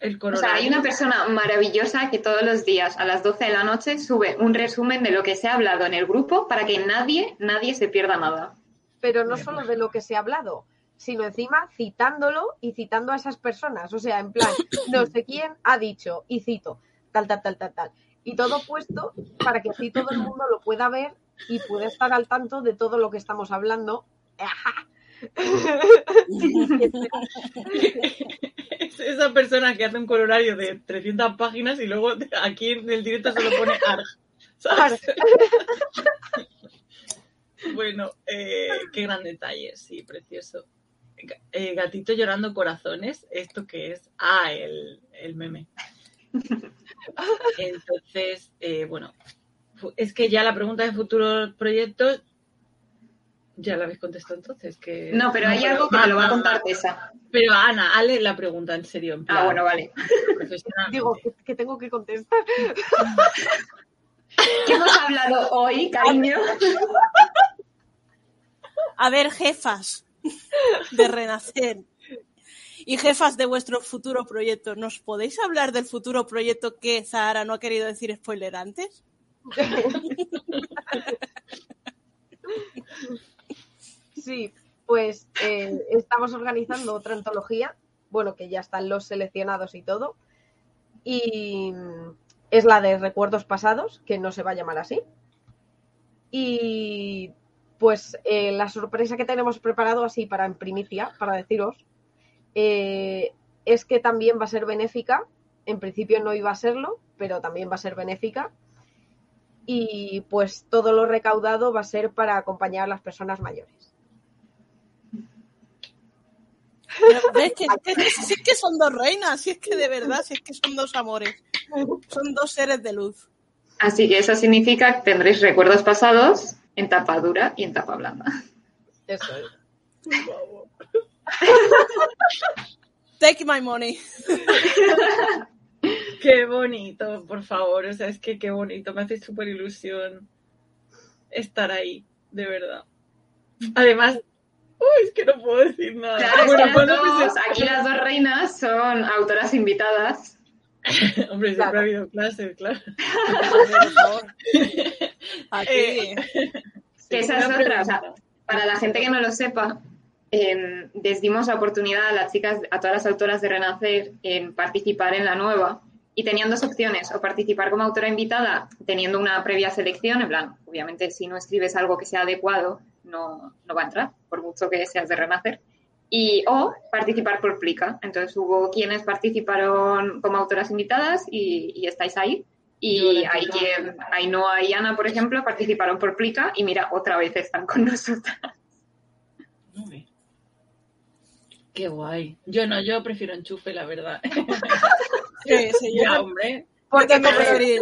El o sea, hay una persona maravillosa que todos los días a las 12 de la noche sube un resumen de lo que se ha hablado en el grupo para que nadie, nadie se pierda nada. Pero no solo de lo que se ha hablado, sino encima citándolo y citando a esas personas. O sea, en plan, no sé quién ha dicho, y cito, tal, tal, tal, tal, tal. Y todo puesto para que así todo el mundo lo pueda ver y pueda estar al tanto de todo lo que estamos hablando. Ajá. Es esa persona que hace un colorario de 300 páginas y luego aquí en el directo solo pone ARG. ¿sabes? bueno, eh, qué gran detalle, sí, precioso. Eh, gatito llorando corazones, ¿esto qué es? Ah, el, el meme. Entonces, eh, bueno, es que ya la pregunta de futuros proyectos ya la habéis contestado entonces. Que... No, pero hay algo que Ah, te lo va a ah, contar Tessa. Pero Ana, hazle la pregunta en serio. En plan, Ah, bueno, vale. Digo, que, que tengo que contestar. ¿Qué hemos hablado hoy, cariño? A ver, jefas de Renacer y jefas de vuestro futuro proyecto, ¿nos podéis hablar del futuro proyecto que Zahara no ha querido decir spoiler antes? Sí, pues eh, estamos organizando otra antología, bueno, que ya están los seleccionados y todo, y es la de recuerdos pasados, que no se va a llamar así. Y pues eh, la sorpresa que tenemos preparado así para en primicia, para deciros, eh, es que también va a ser benéfica. En principio no iba a serlo, pero también va a ser benéfica. Y pues todo lo recaudado va a ser para acompañar a las personas mayores. Pero, ¿ves? Que, que- que- si es que son dos reinas, si es que de verdad, si es que son dos amores, son dos seres de luz. Así que eso significa que tendréis recuerdos pasados en tapa dura y en tapa blanda. Eso es. Take my money. Qué bonito, por favor. O sea, es que qué bonito. Me hace súper ilusión estar ahí, de verdad. Además, uy, es que no puedo decir nada. Claro, es Bueno, que las ¿cuándo dos- empieza? aquí las dos reinas son autoras invitadas. Hombre, siempre Claro. ha habido clases, claro. Por favor. Aquí. Eh, Que esa es otra, o sea, pregunta. para la gente que no lo sepa, eh, les dimos la oportunidad a las chicas, a todas las autoras de Renacer, en participar en la nueva. Y tenían dos opciones, o participar como autora invitada teniendo una previa selección, en plan, obviamente si no escribes algo que sea adecuado, no, no va a entrar, por mucho que seas de Renacer. Y, o participar por Plica. Entonces hubo quienes participaron como autoras invitadas y, y estáis ahí. Y quien, Ainhoa y Ana, por ejemplo, participaron por Plica y mira, otra vez están con nosotras. Uy. Qué guay. Yo no, yo prefiero enchufe, la verdad. Sí, sí, yo ya, hombre. Porque me preferí.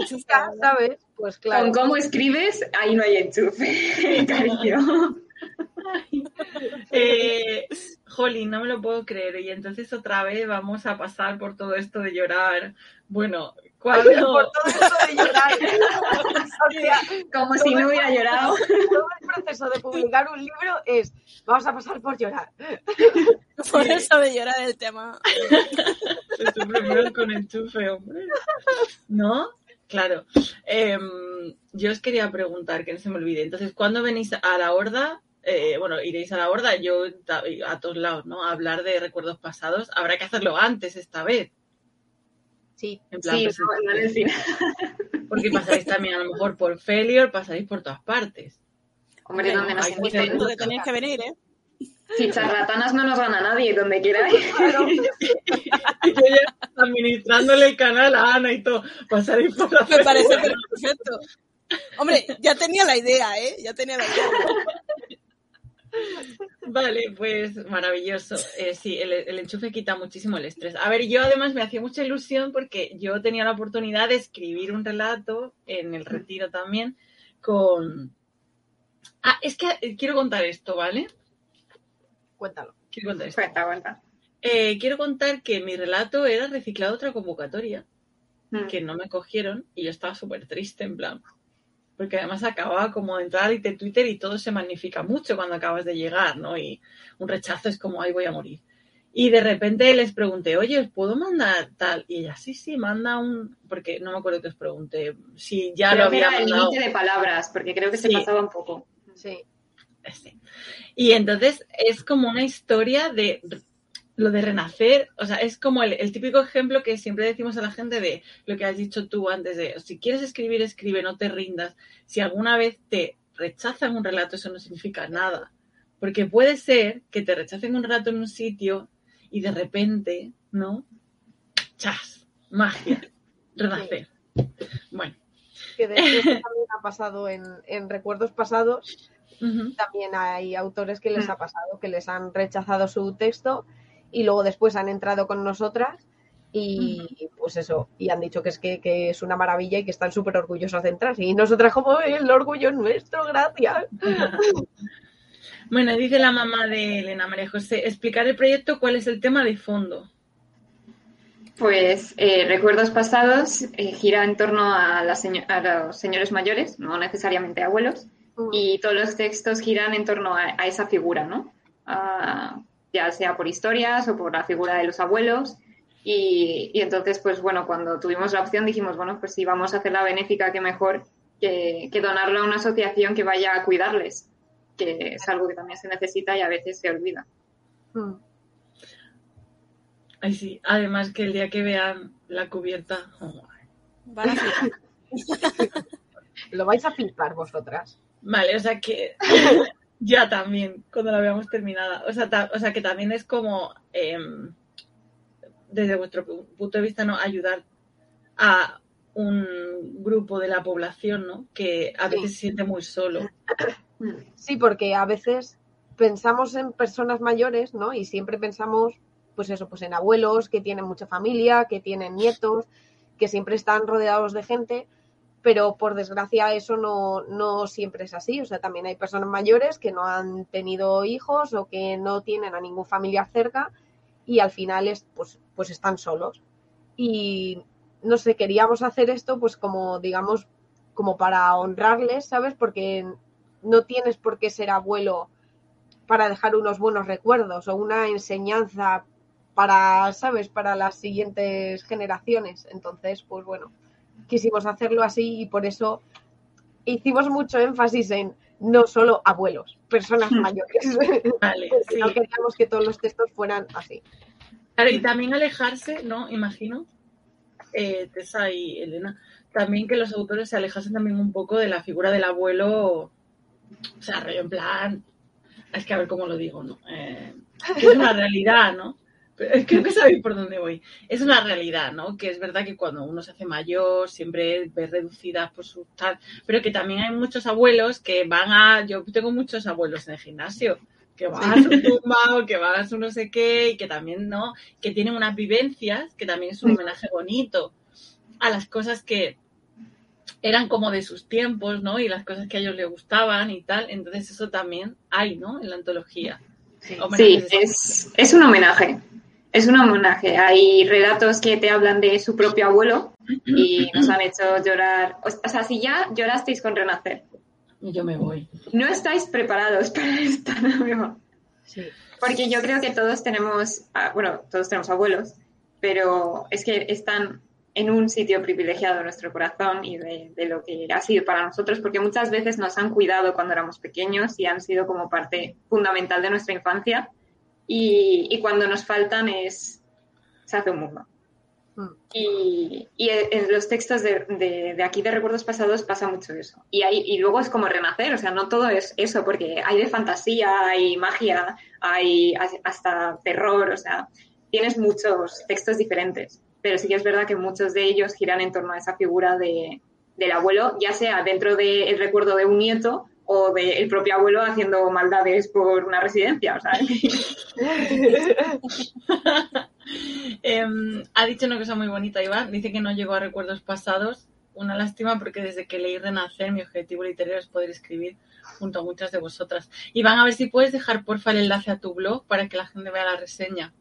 ¿sabes? Pues claro. Con cómo escribes, ahí no hay enchufe, cariño. Eh, Jolly, no me lo puedo creer. Y entonces otra vez vamos a pasar por todo esto de llorar. Bueno, cuando... Por todo eso de llorar. O sea, Como si no hubiera llorado. todo el proceso de publicar un libro es vamos a pasar por llorar. Por eso de llorar el tema. Se con enchufe, hombre. ¿No? Claro. Em, yo os quería preguntar, que no se me olvide. Entonces, ¿cuándo venís a la horda? Eh, bueno, iréis a la horda, yo a todos lados, ¿no? A hablar de recuerdos pasados. Habrá que hacerlo antes esta vez. Sí, En plan, Sí, no, no final. porque pasaréis también a lo mejor por Failure, pasaréis por todas partes. Hombre, donde nos Pues inviten. tenéis que venir, ¿eh? Si charlatanas no nos gana nadie, donde quiera. claro. Yo ya administrándole el canal a Ana y todo. Pasaréis por la Me parece perfecto. Hombre, ya tenía la idea, ¿eh? Ya tenía la idea. Vale, pues maravilloso. Eh, sí, el, el enchufe quita muchísimo el estrés. A ver, yo además me hacía mucha ilusión porque yo tenía la oportunidad de escribir un relato en el retiro también con... Ah, es que eh, quiero contar esto, ¿vale? Cuéntalo. Quiero contar esto. Cuenta, cuenta. Eh, quiero contar que mi relato era reciclado otra convocatoria, Mm. que no me cogieron y yo estaba súper triste, en plan. Porque además acababa como de entrar y de Twitter y todo se magnifica mucho cuando acabas de llegar, ¿no? Y un rechazo es como, ay, voy a morir. Y de repente les pregunté, oye, ¿os puedo mandar tal? Y ella, sí, sí, manda un... Porque no me acuerdo que os pregunté. Si ya Creo lo que había era el mandado. límite de palabras, porque creo que se pasaba un poco. Sí. Y entonces es como una historia de lo de renacer, o sea, es como el, el típico ejemplo que siempre decimos a la gente de lo que has dicho tú antes de, si quieres escribir, escribe, no te rindas. Si alguna vez te rechazan un relato, eso no significa nada. Porque puede ser que te rechacen un relato en un sitio y de repente, ¿no? ¡Chas! Magia. Renacer. Bueno. Que de hecho también ha pasado en, en recuerdos pasados. También hay autores que les Mm. ha pasado, que les han rechazado su texto y luego después han entrado con nosotras y pues eso, y han dicho que es que, que es una maravilla y que están súper orgullosos de entrar. Y nosotras como el orgullo es nuestro, gracias. Bueno, dice la mamá de Elena María José, explicar el proyecto, cuál es el tema de fondo. Pues eh, Recuerdos Pasados eh, gira en torno a, a los señores mayores, no necesariamente abuelos, y todos los textos giran en torno a, a esa figura, ¿no? Ah, ya sea por historias o por la figura de los abuelos. Y, y entonces, pues bueno, cuando tuvimos la opción dijimos, bueno, pues si vamos a hacer la benéfica, que mejor que, que donarlo a una asociación que vaya a cuidarles, que es algo que también se necesita y a veces se olvida. Mm. Ay, sí. Además que el día que vean la cubierta... oh, Van a. Lo vais a flipar vosotras. Vale, o sea que ya también, cuando la veamos terminada. O sea, ta- o sea que también es como, em, desde vuestro pu- punto de vista, ¿no? Ayudar a un grupo de la población, ¿no? Que a Sí. veces se siente muy solo. Sí, porque a veces pensamos en personas mayores, ¿no? Y siempre pensamos, pues eso, pues en abuelos que tienen mucha familia, que tienen nietos, que siempre están rodeados de gente, pero por desgracia eso no, no siempre es así. O sea, también hay personas mayores que no han tenido hijos o que no tienen a ningún familiar cerca y al final es, pues, pues están solos. Y no sé, queríamos hacer esto pues como, digamos, como para honrarles, ¿sabes? Porque no tienes por qué ser abuelo para dejar unos buenos recuerdos o una enseñanza para, ¿sabes? Para las siguientes generaciones. Entonces, pues bueno, quisimos hacerlo así y por eso hicimos mucho énfasis en no solo abuelos, personas mayores. Vale, sí. no queríamos que todos los textos fueran así. Claro, y también alejarse, ¿no? Imagino, eh, Tessa y Elena, también que los autores se alejasen también un poco de la figura del abuelo, o sea, rollo en plan, es que a ver cómo lo digo, ¿no? Eh, es una realidad, ¿no? Creo que sabéis por dónde voy. Es una realidad, ¿no? Que es verdad que cuando uno se hace mayor siempre ve reducidas por su tal, pero que también hay muchos abuelos que van a, yo tengo muchos abuelos en el gimnasio, que van a su tumba o que van a su no sé qué y que también, ¿no? Que tienen unas vivencias, que también es un homenaje bonito a las cosas que eran como de sus tiempos, ¿no? Y las cosas que a ellos les gustaban y tal. Entonces eso también hay, ¿no? En la antología. Sí, de- es, es un homenaje. Es un homenaje. Hay relatos que te hablan de su propio abuelo y nos han hecho llorar. O sea, si ya llorasteis con Renacer, yo me voy. no estáis preparados para esta nueva. Sí. Porque yo creo que todos tenemos, ah, bueno, todos tenemos abuelos, pero es que están en un sitio privilegiado en nuestro corazón y de, de lo que ha sido para nosotros, porque muchas veces nos han cuidado cuando éramos pequeños y han sido como parte fundamental de nuestra infancia. Y, y cuando nos faltan es, se hace un mundo. Mm. Y, y en los textos de, de- de aquí de recuerdos pasados pasa mucho eso. Y, hay, y luego es como renacer, o sea, no todo es eso, porque hay de fantasía, hay magia, hay hasta terror, o sea, tienes muchos textos diferentes. Pero sí que es verdad que muchos de ellos giran en torno a esa figura de, del abuelo, ya sea dentro del recuerdo de un nieto o del propio abuelo haciendo maldades por una residencia, o sea, Em, ha dicho una cosa muy bonita, Iván. Dice que no llegó a recuerdos pasados. Una lástima porque desde que leí Renacer, mi objetivo literario es poder escribir junto a muchas de vosotras. Iván, a ver si puedes dejar porfa el enlace a tu blog para que la gente vea la reseña.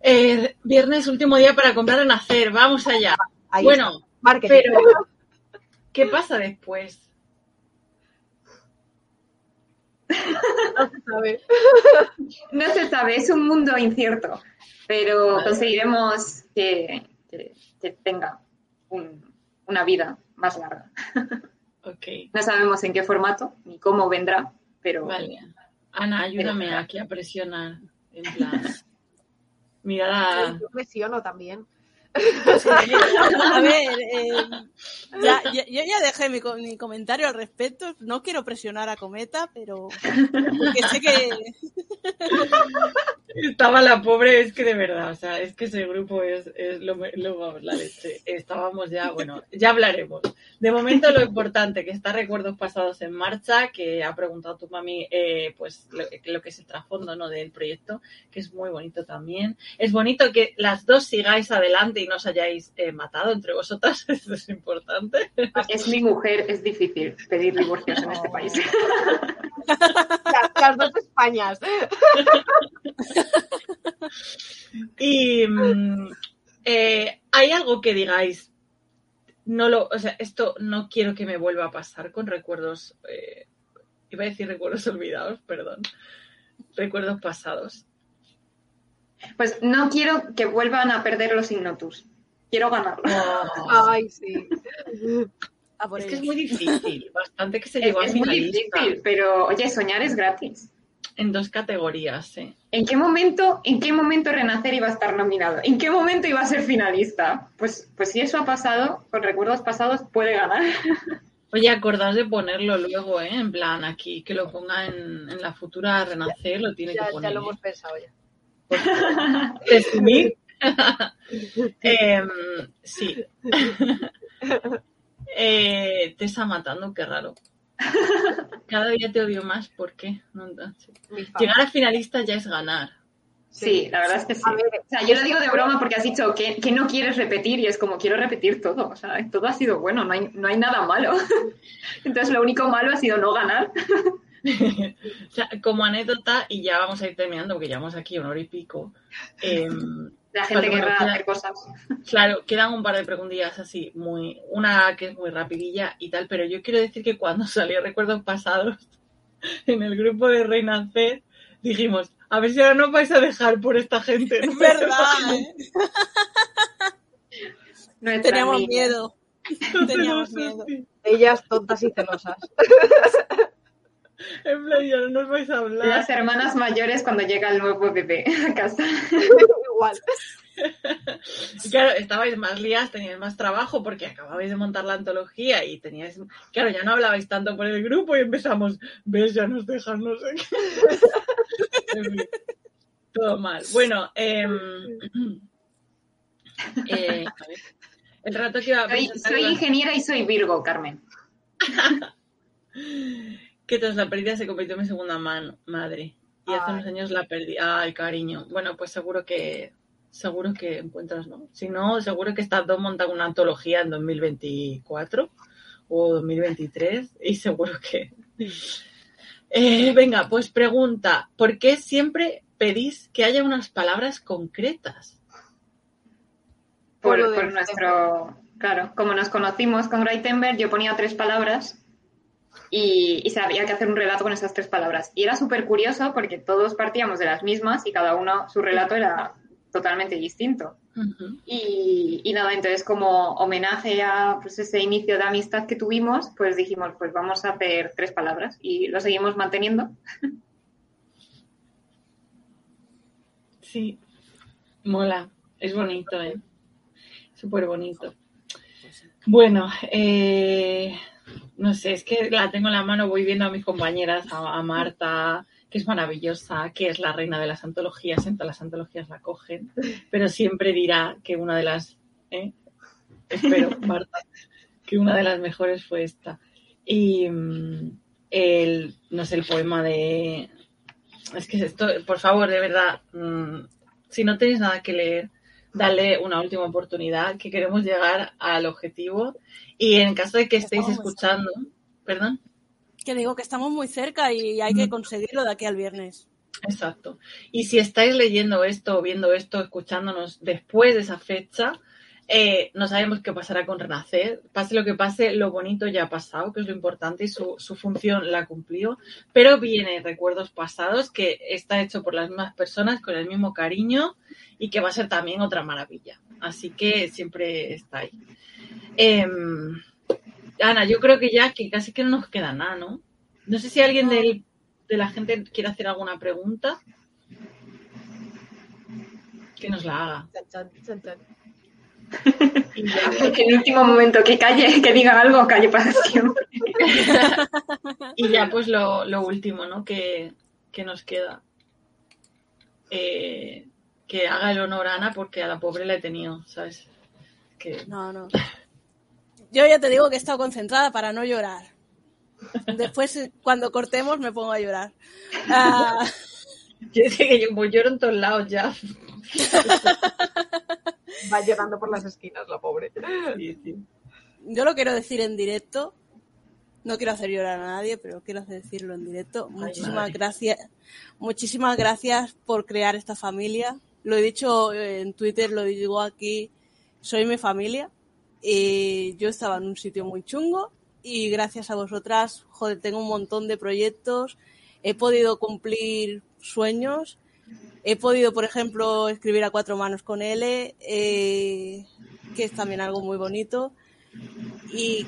Eh, viernes, último día para comprar Renacer. Vamos allá. Ahí bueno, pero ¿qué pasa después? No se sabe. no se sabe, es un mundo incierto, pero Vale. conseguiremos que, que- que tenga un- una vida más larga. Ok, No sabemos en qué formato ni cómo vendrá, pero vale. Ana, ayúdame aquí a presionar. En plan, mira la... Yo presiono también. Sí, a ver, eh, ya, ya- yo ya dejé mi, mi comentario al respecto. No quiero presionar a Cometa, pero porque sé que Estaba la pobre, es que de verdad, o sea, es que ese grupo es, es lo, lo- vamos, la leche. Estábamos ya, bueno, ya hablaremos. De momento lo importante, que está Recuerdos Pasados en marcha, que ha preguntado tu mami, eh, pues, lo, lo que es el trasfondo, ¿no?, del proyecto, que es muy bonito también. Es bonito que las dos sigáis adelante y no os hayáis eh, matado entre vosotras, eso es importante. es mi mujer, es difícil pedir divorcios en este país. Las, las dos Españas. Y mm, eh, hay algo que digáis, no lo, o sea, esto no quiero que me vuelva a pasar con recuerdos, eh, iba a decir recuerdos olvidados, perdón, recuerdos pasados. Pues no quiero que vuelvan a perder los Ignotus. Quiero ganarlos. Ay, sí. es que es muy difícil, bastante que se Es, llegó a es muy difícil, pero oye, soñar es gratis. en dos categorías, ¿eh? ¿En qué momento, en qué momento Renacer iba a estar nominado? ¿En qué momento iba a ser finalista? Pues, pues si eso ha pasado, con recuerdos pasados puede ganar. Oye, acordaos de ponerlo luego, ¿eh? En plan, aquí, que lo ponga en, en la futura Renacer, lo tiene Ya, que ya poner. lo ¿eh? hemos pensado ya. Resumir. Em, sí. Eh, te está matando, qué raro. Cada día te odio más, ¿por qué? No, sé. Llegar a finalista ya es ganar. Sí, la verdad es que sí. A ver, O sea, yo lo digo de broma porque has dicho que, que no quieres repetir y es como quiero repetir todo. O sea, todo ha sido bueno, no hay, no hay nada malo. Entonces lo único malo ha sido no ganar. O sea, como anécdota, y ya vamos a ir terminando porque llevamos aquí una hora y pico. em, La gente querrá bueno, hacer cosas. Claro, quedan un par de preguntillas así, muy, una que es muy rapidilla y tal, pero yo quiero decir que cuando salió Recuerdos Pasados en el grupo de Reina C, dijimos, a ver si ahora no vais a dejar por esta gente. ¿no? Es verdad, ¿eh? Teníamos miedo. Teníamos miedo. Ellas tontas y celosas. En plan, ya no nos vais a hablar. Las hermanas mayores cuando llega el nuevo bebé a casa. Igual. Claro, estabais más liadas, teníais más trabajo porque acababais de montar la antología y teníais, claro, ya no hablabais tanto por el grupo y empezamos, ves, ya nos dejan, no sé qué. En fin, todo mal. Bueno, em, eh, a ver, el rato que iba a Soy, soy ingeniera y soy Virgo, Carmen. Que tras la pérdida se convirtió en mi segunda mano, madre. Y hace Ay. unos años la perdí. Ay, cariño. Bueno, pues seguro que seguro que encuentras, ¿no? Si no, seguro que estas dos montan una antología en 2024 o 2023 y seguro que... Eh, venga, pues pregunta, ¿por qué siempre pedís que haya unas palabras concretas? Por, Por nuestro, claro, como nos conocimos con Greitenberg, yo ponía tres palabras y, y se había que hacer un relato con esas tres palabras. Y era súper curioso porque todos partíamos de las mismas y cada uno, su relato era totalmente distinto. Y, y nada, entonces como homenaje a pues, ese inicio de amistad que tuvimos, pues dijimos, pues vamos a hacer tres palabras y lo seguimos manteniendo. Sí, mola, es bonito, ¿eh? Súper bonito. Bueno, eh, no sé, es que la tengo en la mano, voy viendo a mis compañeras, a, a Marta, que es maravillosa, que es la reina de las antologías, en todas las antologías la cogen, pero siempre dirá que una de las, ¿eh? espero, Marta, que una de las mejores fue esta. Y mm, el, no sé, el poema de... Es que esto, por favor, de verdad, mm, si no tenéis nada que leer, dale una última oportunidad, que queremos llegar al objetivo. Y en caso de que estéis escuchando, perdón, Que digo que estamos muy cerca y hay que conseguirlo de aquí al viernes. exacto. Y si estáis leyendo esto, viendo esto, escuchándonos después de esa fecha, eh, no sabemos qué pasará con Renacer. Pase lo que pase, lo bonito ya ha pasado, que es lo importante, y su, su función la cumplió. Pero viene recuerdos pasados que está hecho por las mismas personas, con el mismo cariño, y que va a ser también otra maravilla. Así que siempre está ahí. Em, Ana, yo creo que ya que casi que no nos queda nada, ¿no? No sé si alguien del- de la gente quiere hacer alguna pregunta. Que nos la haga. Chan, chan, chan. En el último momento que calle, que diga algo, calle para siempre. Y ya pues lo, lo último, ¿no? Que, que nos queda. Eh, que haga el honor a Ana porque a la pobre la he tenido, ¿sabes? Que No, no. Yo ya te digo que he estado concentrada para no llorar. Después, cuando cortemos, me pongo a llorar. Ah, yo, es que yo pues lloro en todos lados ya. Va llorando por las esquinas, la pobre. Sí, sí. yo lo quiero decir en directo. No quiero hacer llorar a nadie, pero quiero decirlo en directo. Muchísimas gracias. Muchísimas gracias por crear esta familia. Lo he dicho en Twitter, lo digo aquí. Soy mi familia. Yo estaba en un sitio muy chungo y gracias a vosotras, joder, tengo un montón de proyectos. He podido cumplir sueños. He podido, por ejemplo, escribir a cuatro manos con L, eh, que es también algo muy bonito. Y,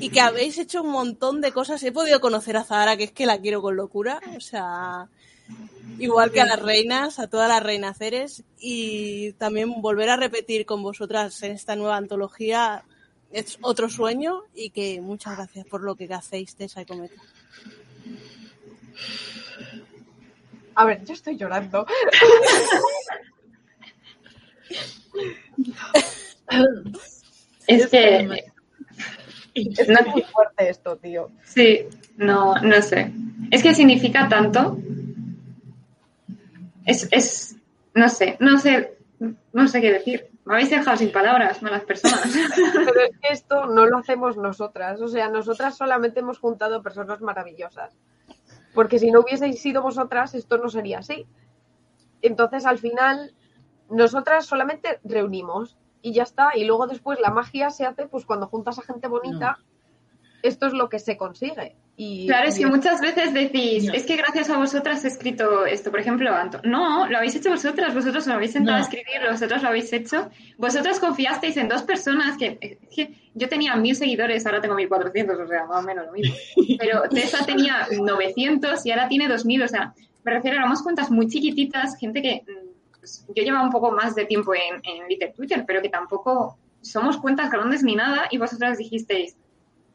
y que habéis hecho un montón de cosas. He podido conocer a Zahara, que es que la quiero con locura. O sea, igual que a las reinas, a todas las reinaceres. Y también volver a repetir con vosotras en esta nueva antología es otro sueño. Y que muchas gracias por lo que hacéis, Tessa y Cometa. A ver, yo estoy llorando. Es que, Es No- muy fuerte esto, tío. sí, no, no sé. Es que significa tanto. Es, es, no sé, no sé, no sé qué decir. Me habéis dejado sin palabras, malas personas. Pero es que esto no lo hacemos nosotras. O sea, nosotras solamente hemos juntado personas maravillosas. Porque si no hubieseis sido vosotras, esto no sería así. Entonces, al final, nosotras solamente reunimos y ya está. Y luego después la magia se hace pues cuando juntas a gente bonita. Esto es lo que se consigue. Y, Claro, es que muchas veces decís, No. es que gracias a vosotras he escrito esto. Por ejemplo, Anto. No, lo habéis hecho vosotras, vosotros lo habéis sentado No. a escribir, vosotros lo habéis hecho. Vosotras confiasteis en dos personas que, es que yo tenía mil seguidores, ahora tengo 1400, o sea, más o menos lo mismo. Pero Tessa tenía 900 y ahora tiene 2000, o sea, me refiero, éramos cuentas muy chiquititas, gente que mm, pues, yo llevaba un poco más de tiempo en, en Twitter, pero que tampoco somos cuentas grandes ni nada y vosotras dijisteis,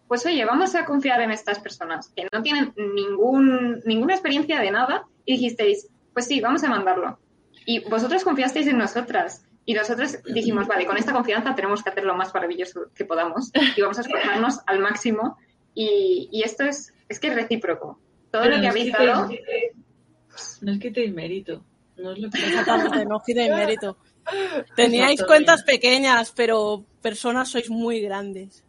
pues oye, vamos a confiar en estas personas que no tienen ningún, ninguna experiencia de nada y dijisteis, pues sí, vamos a mandarlo. Y vosotros confiasteis en nosotras y nosotros dijimos, vale, con esta confianza tenemos que hacer lo más maravilloso que podamos y vamos a esforzarnos al máximo y, y esto es, es que es recíproco. Todo Pero lo que no es habéis que dado, te- No es que te mérito. No es lo que no mérito. Teníais cuentas pequeñas, pero personas sois muy grandes.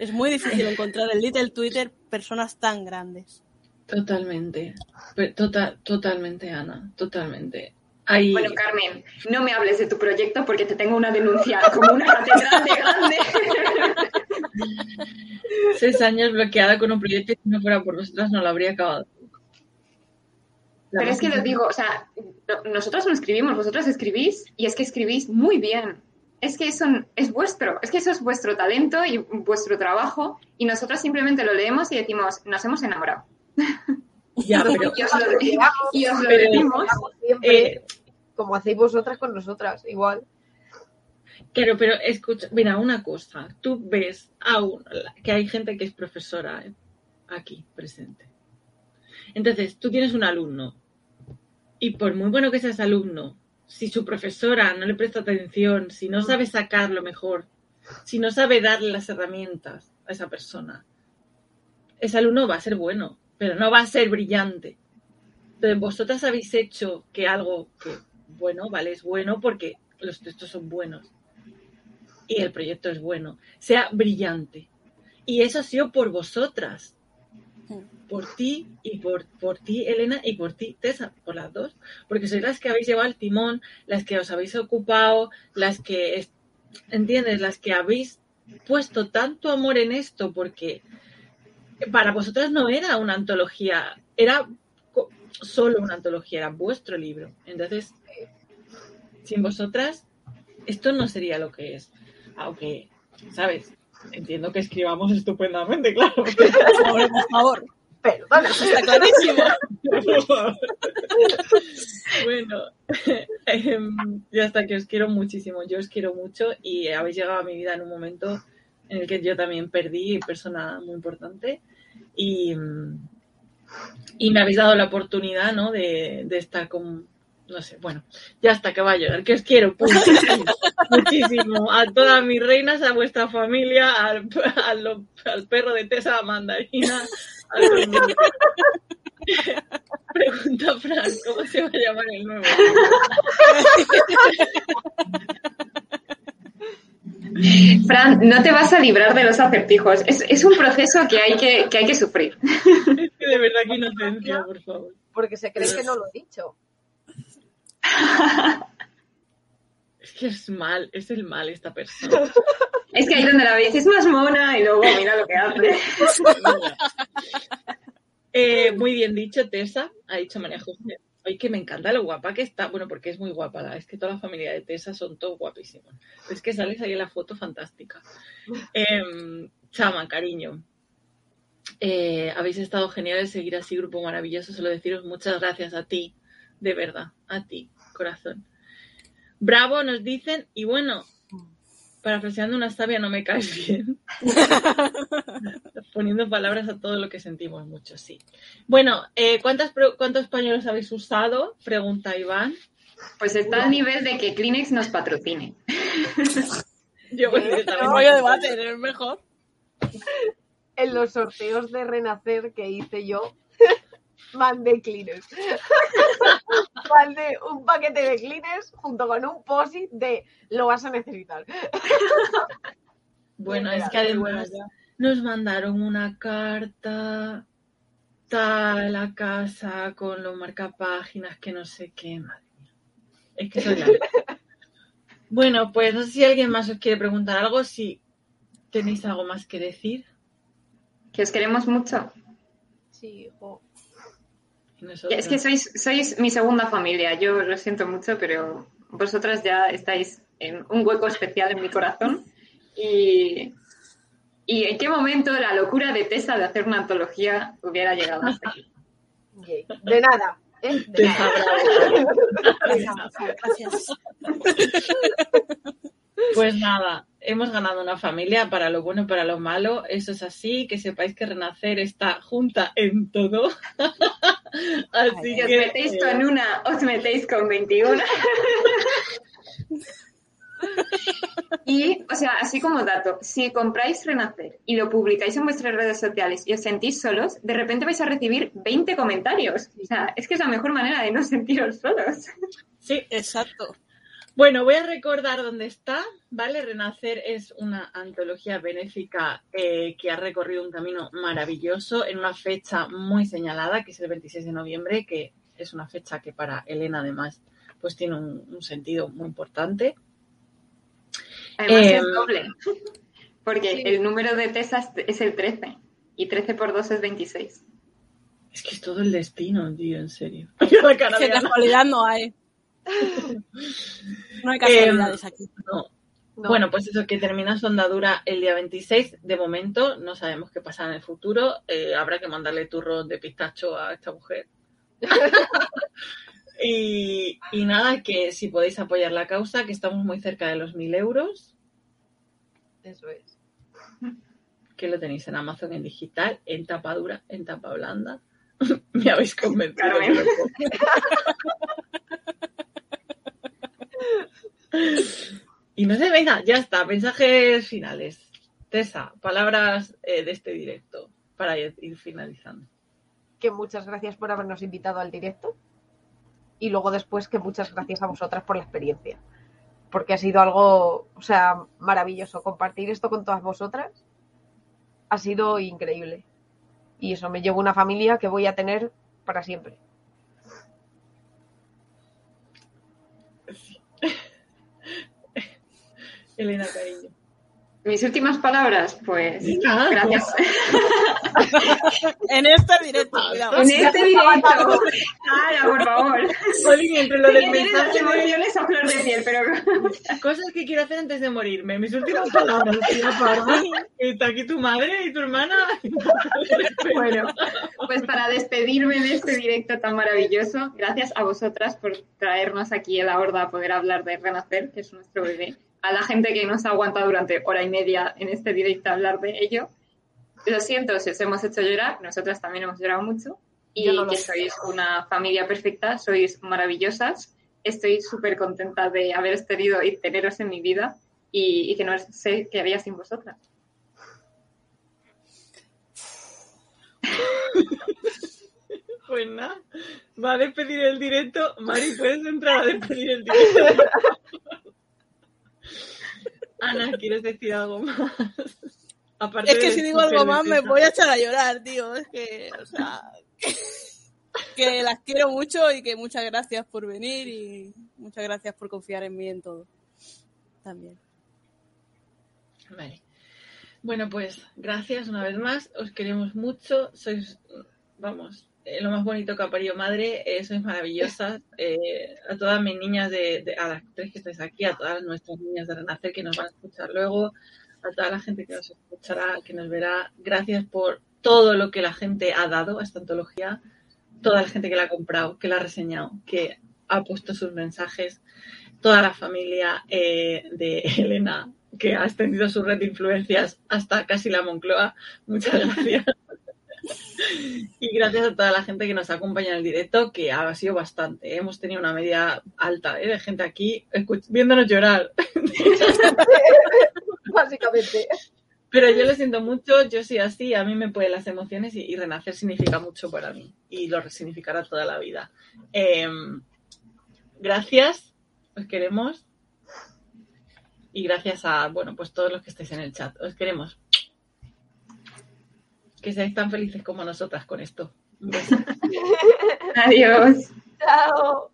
Es muy difícil encontrar en Little Twitter personas tan grandes. Totalmente. Total, totalmente, Ana. Totalmente. Ahí, Bueno, Carmen, no me hables de tu proyecto porque te tengo una denuncia como una catedral de grande. seis años bloqueada con un proyecto y si no fuera por vosotras no lo habría acabado. La Pero es que lo digo, o sea, no- nosotros no escribimos, vosotros escribís y es que escribís muy bien. Es que eso es vuestro, es que eso es vuestro talento y vuestro trabajo y nosotros simplemente lo leemos y decimos, nos hemos enamorado. Ya, pero, Y os lo, y os lo Pero- decimos. Siempre eh, como hacéis vosotras con nosotras, igual. claro, pero escucha, mira, una cosa. Tú ves a un- que hay gente que es profesora ¿eh? aquí presente. Entonces, tú tienes un alumno y por muy bueno que seas alumno, si su profesora no le presta atención, si no sabe sacarlo mejor, si no sabe darle las herramientas a esa persona, ese alumno va a ser bueno, pero no va a ser brillante. Entonces, vosotras habéis hecho que algo que, bueno, vale, es bueno porque los textos son buenos y el proyecto es bueno, sea brillante. Y eso ha sido por vosotras, por ti y por, por ti, Elena, y por ti, Tessa, por las dos, porque sois las que habéis llevado el timón, las que os habéis ocupado, las que, es- ¿entiendes? Las que habéis puesto tanto amor en esto, porque para vosotras no era una antología, era solo una antología, era vuestro libro. Entonces, sin vosotras, esto no sería lo que es. Aunque, ¿sabes? Entiendo que escribamos estupendamente, claro. Por favor, por favor. Perdona. Está clarísimo. bueno, em, ya está, que os quiero muchísimo. Yo os quiero mucho y habéis llegado a mi vida en un momento en el que yo también perdí persona muy importante y, mm, y me habéis dado la oportunidad, ¿no? De, de estar con, no sé, bueno, ya está, que va a llorar, que os quiero muchísimo. A todas mis reinas, a vuestra familia, al, al, perro de Tessa, a Mandarina, a. Pregunta Fran, ¿cómo se va a llamar el nuevo? Fran, no te vas a librar de los acertijos. Es, es un proceso que hay que, que hay que sufrir. Es que de verdad que inocencia, por favor. Porque se cree que no lo he dicho. Es que es mal, es el mal esta persona. Es que ahí donde la veis es más mona y luego mira lo que hace. Eh, muy bien dicho, Tessa, ha dicho María José. Oye, que me encanta lo guapa que está. Bueno, porque es muy guapa. la- Es que toda la familia de Tessa son todos guapísimos. Es que sales ahí en la foto fantástica. Em, Chama, cariño. Eh, habéis estado geniales. Seguir así, grupo maravilloso. Solo deciros muchas gracias a ti. De verdad, a ti, corazón. Bravo, nos dicen. Y bueno, parafraseando una sabia, no me caes bien. Poniendo palabras a todo lo que sentimos mucho, sí. Bueno, eh, ¿cuántas, pro- ¿cuántos pañuelos habéis usado? Pregunta Iván. Pues está al nivel de que Kleenex nos patrocine. Yo voy directamente. El rollo de váter es mejor. En los sorteos de Renacer que hice yo, mandé cleaners. mandé un paquete de cleaners junto con un posit de lo vas a necesitar. Bueno, es que además nos mandaron una carta tal a la casa con los marcapáginas que no sé qué, madre mía. Es que soy la Bueno, pues no sé si alguien más os quiere preguntar algo, si tenéis algo más que decir. Que os queremos mucho. Sí, hijo. Nosotros- Es que sois, sois mi segunda familia. Yo lo siento mucho, pero vosotras ya estáis en un hueco especial en mi corazón. Y, y en qué momento la locura de Tessa de hacer una antología hubiera llegado hasta aquí. De nada. ¿eh? De nada. Gracias. Pues nada, hemos ganado una familia para lo bueno y para lo malo. Eso es así. Que sepáis que Renacer está junta en todo. así Si os metéis eh, con una, os metéis con 21. Y, o sea, así como dato, si compráis Renacer y lo publicáis en vuestras redes sociales y os sentís solos, de repente vais a recibir 20 comentarios. O sea, es que es la mejor manera de no sentiros solos. Sí, Exacto. Bueno, voy a recordar dónde está, ¿vale? Renacer es una antología benéfica eh, que ha recorrido un camino maravilloso en una fecha muy señalada, que es el 26 de noviembre, que es una fecha que para Elena además pues tiene un, un sentido muy importante. Además Eh, es doble, porque sí. el número de tesas es el 13 y 13 por 2 es 26. Es que es todo el destino, tío, en serio. Mira la cara Que de Ana. casualidad no hay. No hay casualidades aquí. No. No. Bueno, pues eso, que termina su andadura el día 26. De momento, no sabemos qué pasará en el futuro. Eh, habrá que mandarle turrón de pistacho a esta mujer. y, y nada, que si podéis apoyar la causa, que estamos muy cerca de los 1.000 euros, Eso es. que lo tenéis en Amazon en digital, en tapa dura, en tapa blanda. Me habéis convencido. Carmen. que lo puedo. Y no sé, venga, ya está. Mensajes finales. Tessa, palabras eh, de este directo para ir, finalizando. Que muchas gracias por habernos invitado al directo. Y luego después que muchas gracias a vosotras por la experiencia. Porque ha sido algo, o sea, maravilloso. Compartir esto con todas vosotras ha sido increíble. Y eso, me llevo una familia que voy a tener para siempre. Elena, cariño. Mis últimas palabras, pues Ah, gracias. En este directo, cuidado. En este directo. Ara, por favor. Jolín, entre lo del mensaje de emociones a flor de piel, pero cosas que quiero hacer antes de morirme. Mis últimas palabras, tía parda. Está aquí tu madre y tu hermana. bueno, pues para despedirme de este directo tan maravilloso, gracias a vosotras por traernos aquí a la horda a poder hablar de Renacer, que es nuestro bebé. A la gente que nos ha aguantado durante hora y media en este directo a hablar de ello. Lo siento si os hemos hecho llorar, nosotras también hemos llorado mucho. Y no que sé. sois una familia perfecta, sois maravillosas. Estoy súper contenta de haberos tenido y teneros en mi vida y, y que no sé qué haría sin vosotras. Pues nada, va a despedir el directo. Mari, puedes entrar a despedir el directo. Ana, ¿quieres decir algo más? Aparte Es que de si digo algo más me voy a echar a llorar, tío. Es que, o sea, que las quiero mucho y que muchas gracias por venir y muchas gracias por confiar en mí en todo. También. Vale. Bueno, pues gracias una vez más. Os queremos mucho. Sois, vamos, eh, lo más bonito que ha parido madre. eh, sois maravillosas. Eh, a todas mis niñas, de, de- a las tres que estáis aquí, a todas nuestras niñas de Renacer que nos van a escuchar luego, a toda la gente que nos escuchará, que nos verá. Gracias por todo lo que la gente ha dado a esta antología. Toda la gente que la ha comprado, que la ha reseñado, que ha puesto sus mensajes. Toda la familia eh, de Elena, que ha extendido su red de influencias hasta casi la Moncloa. Muchas gracias. Y gracias a toda la gente que nos acompaña en el directo, que ha sido bastante. ¿eh? Hemos tenido una media alta ¿eh? de gente aquí viéndonos llorar. Básicamente. Pero yo lo siento mucho, yo soy así, a mí me pueden las emociones y, y renacer significa mucho para mí y lo significará toda la vida. Em, gracias, os queremos y gracias a, bueno, pues todos los que estáis en el chat, os queremos. Que seáis tan felices como nosotras con esto. Un beso. Adiós. Chao.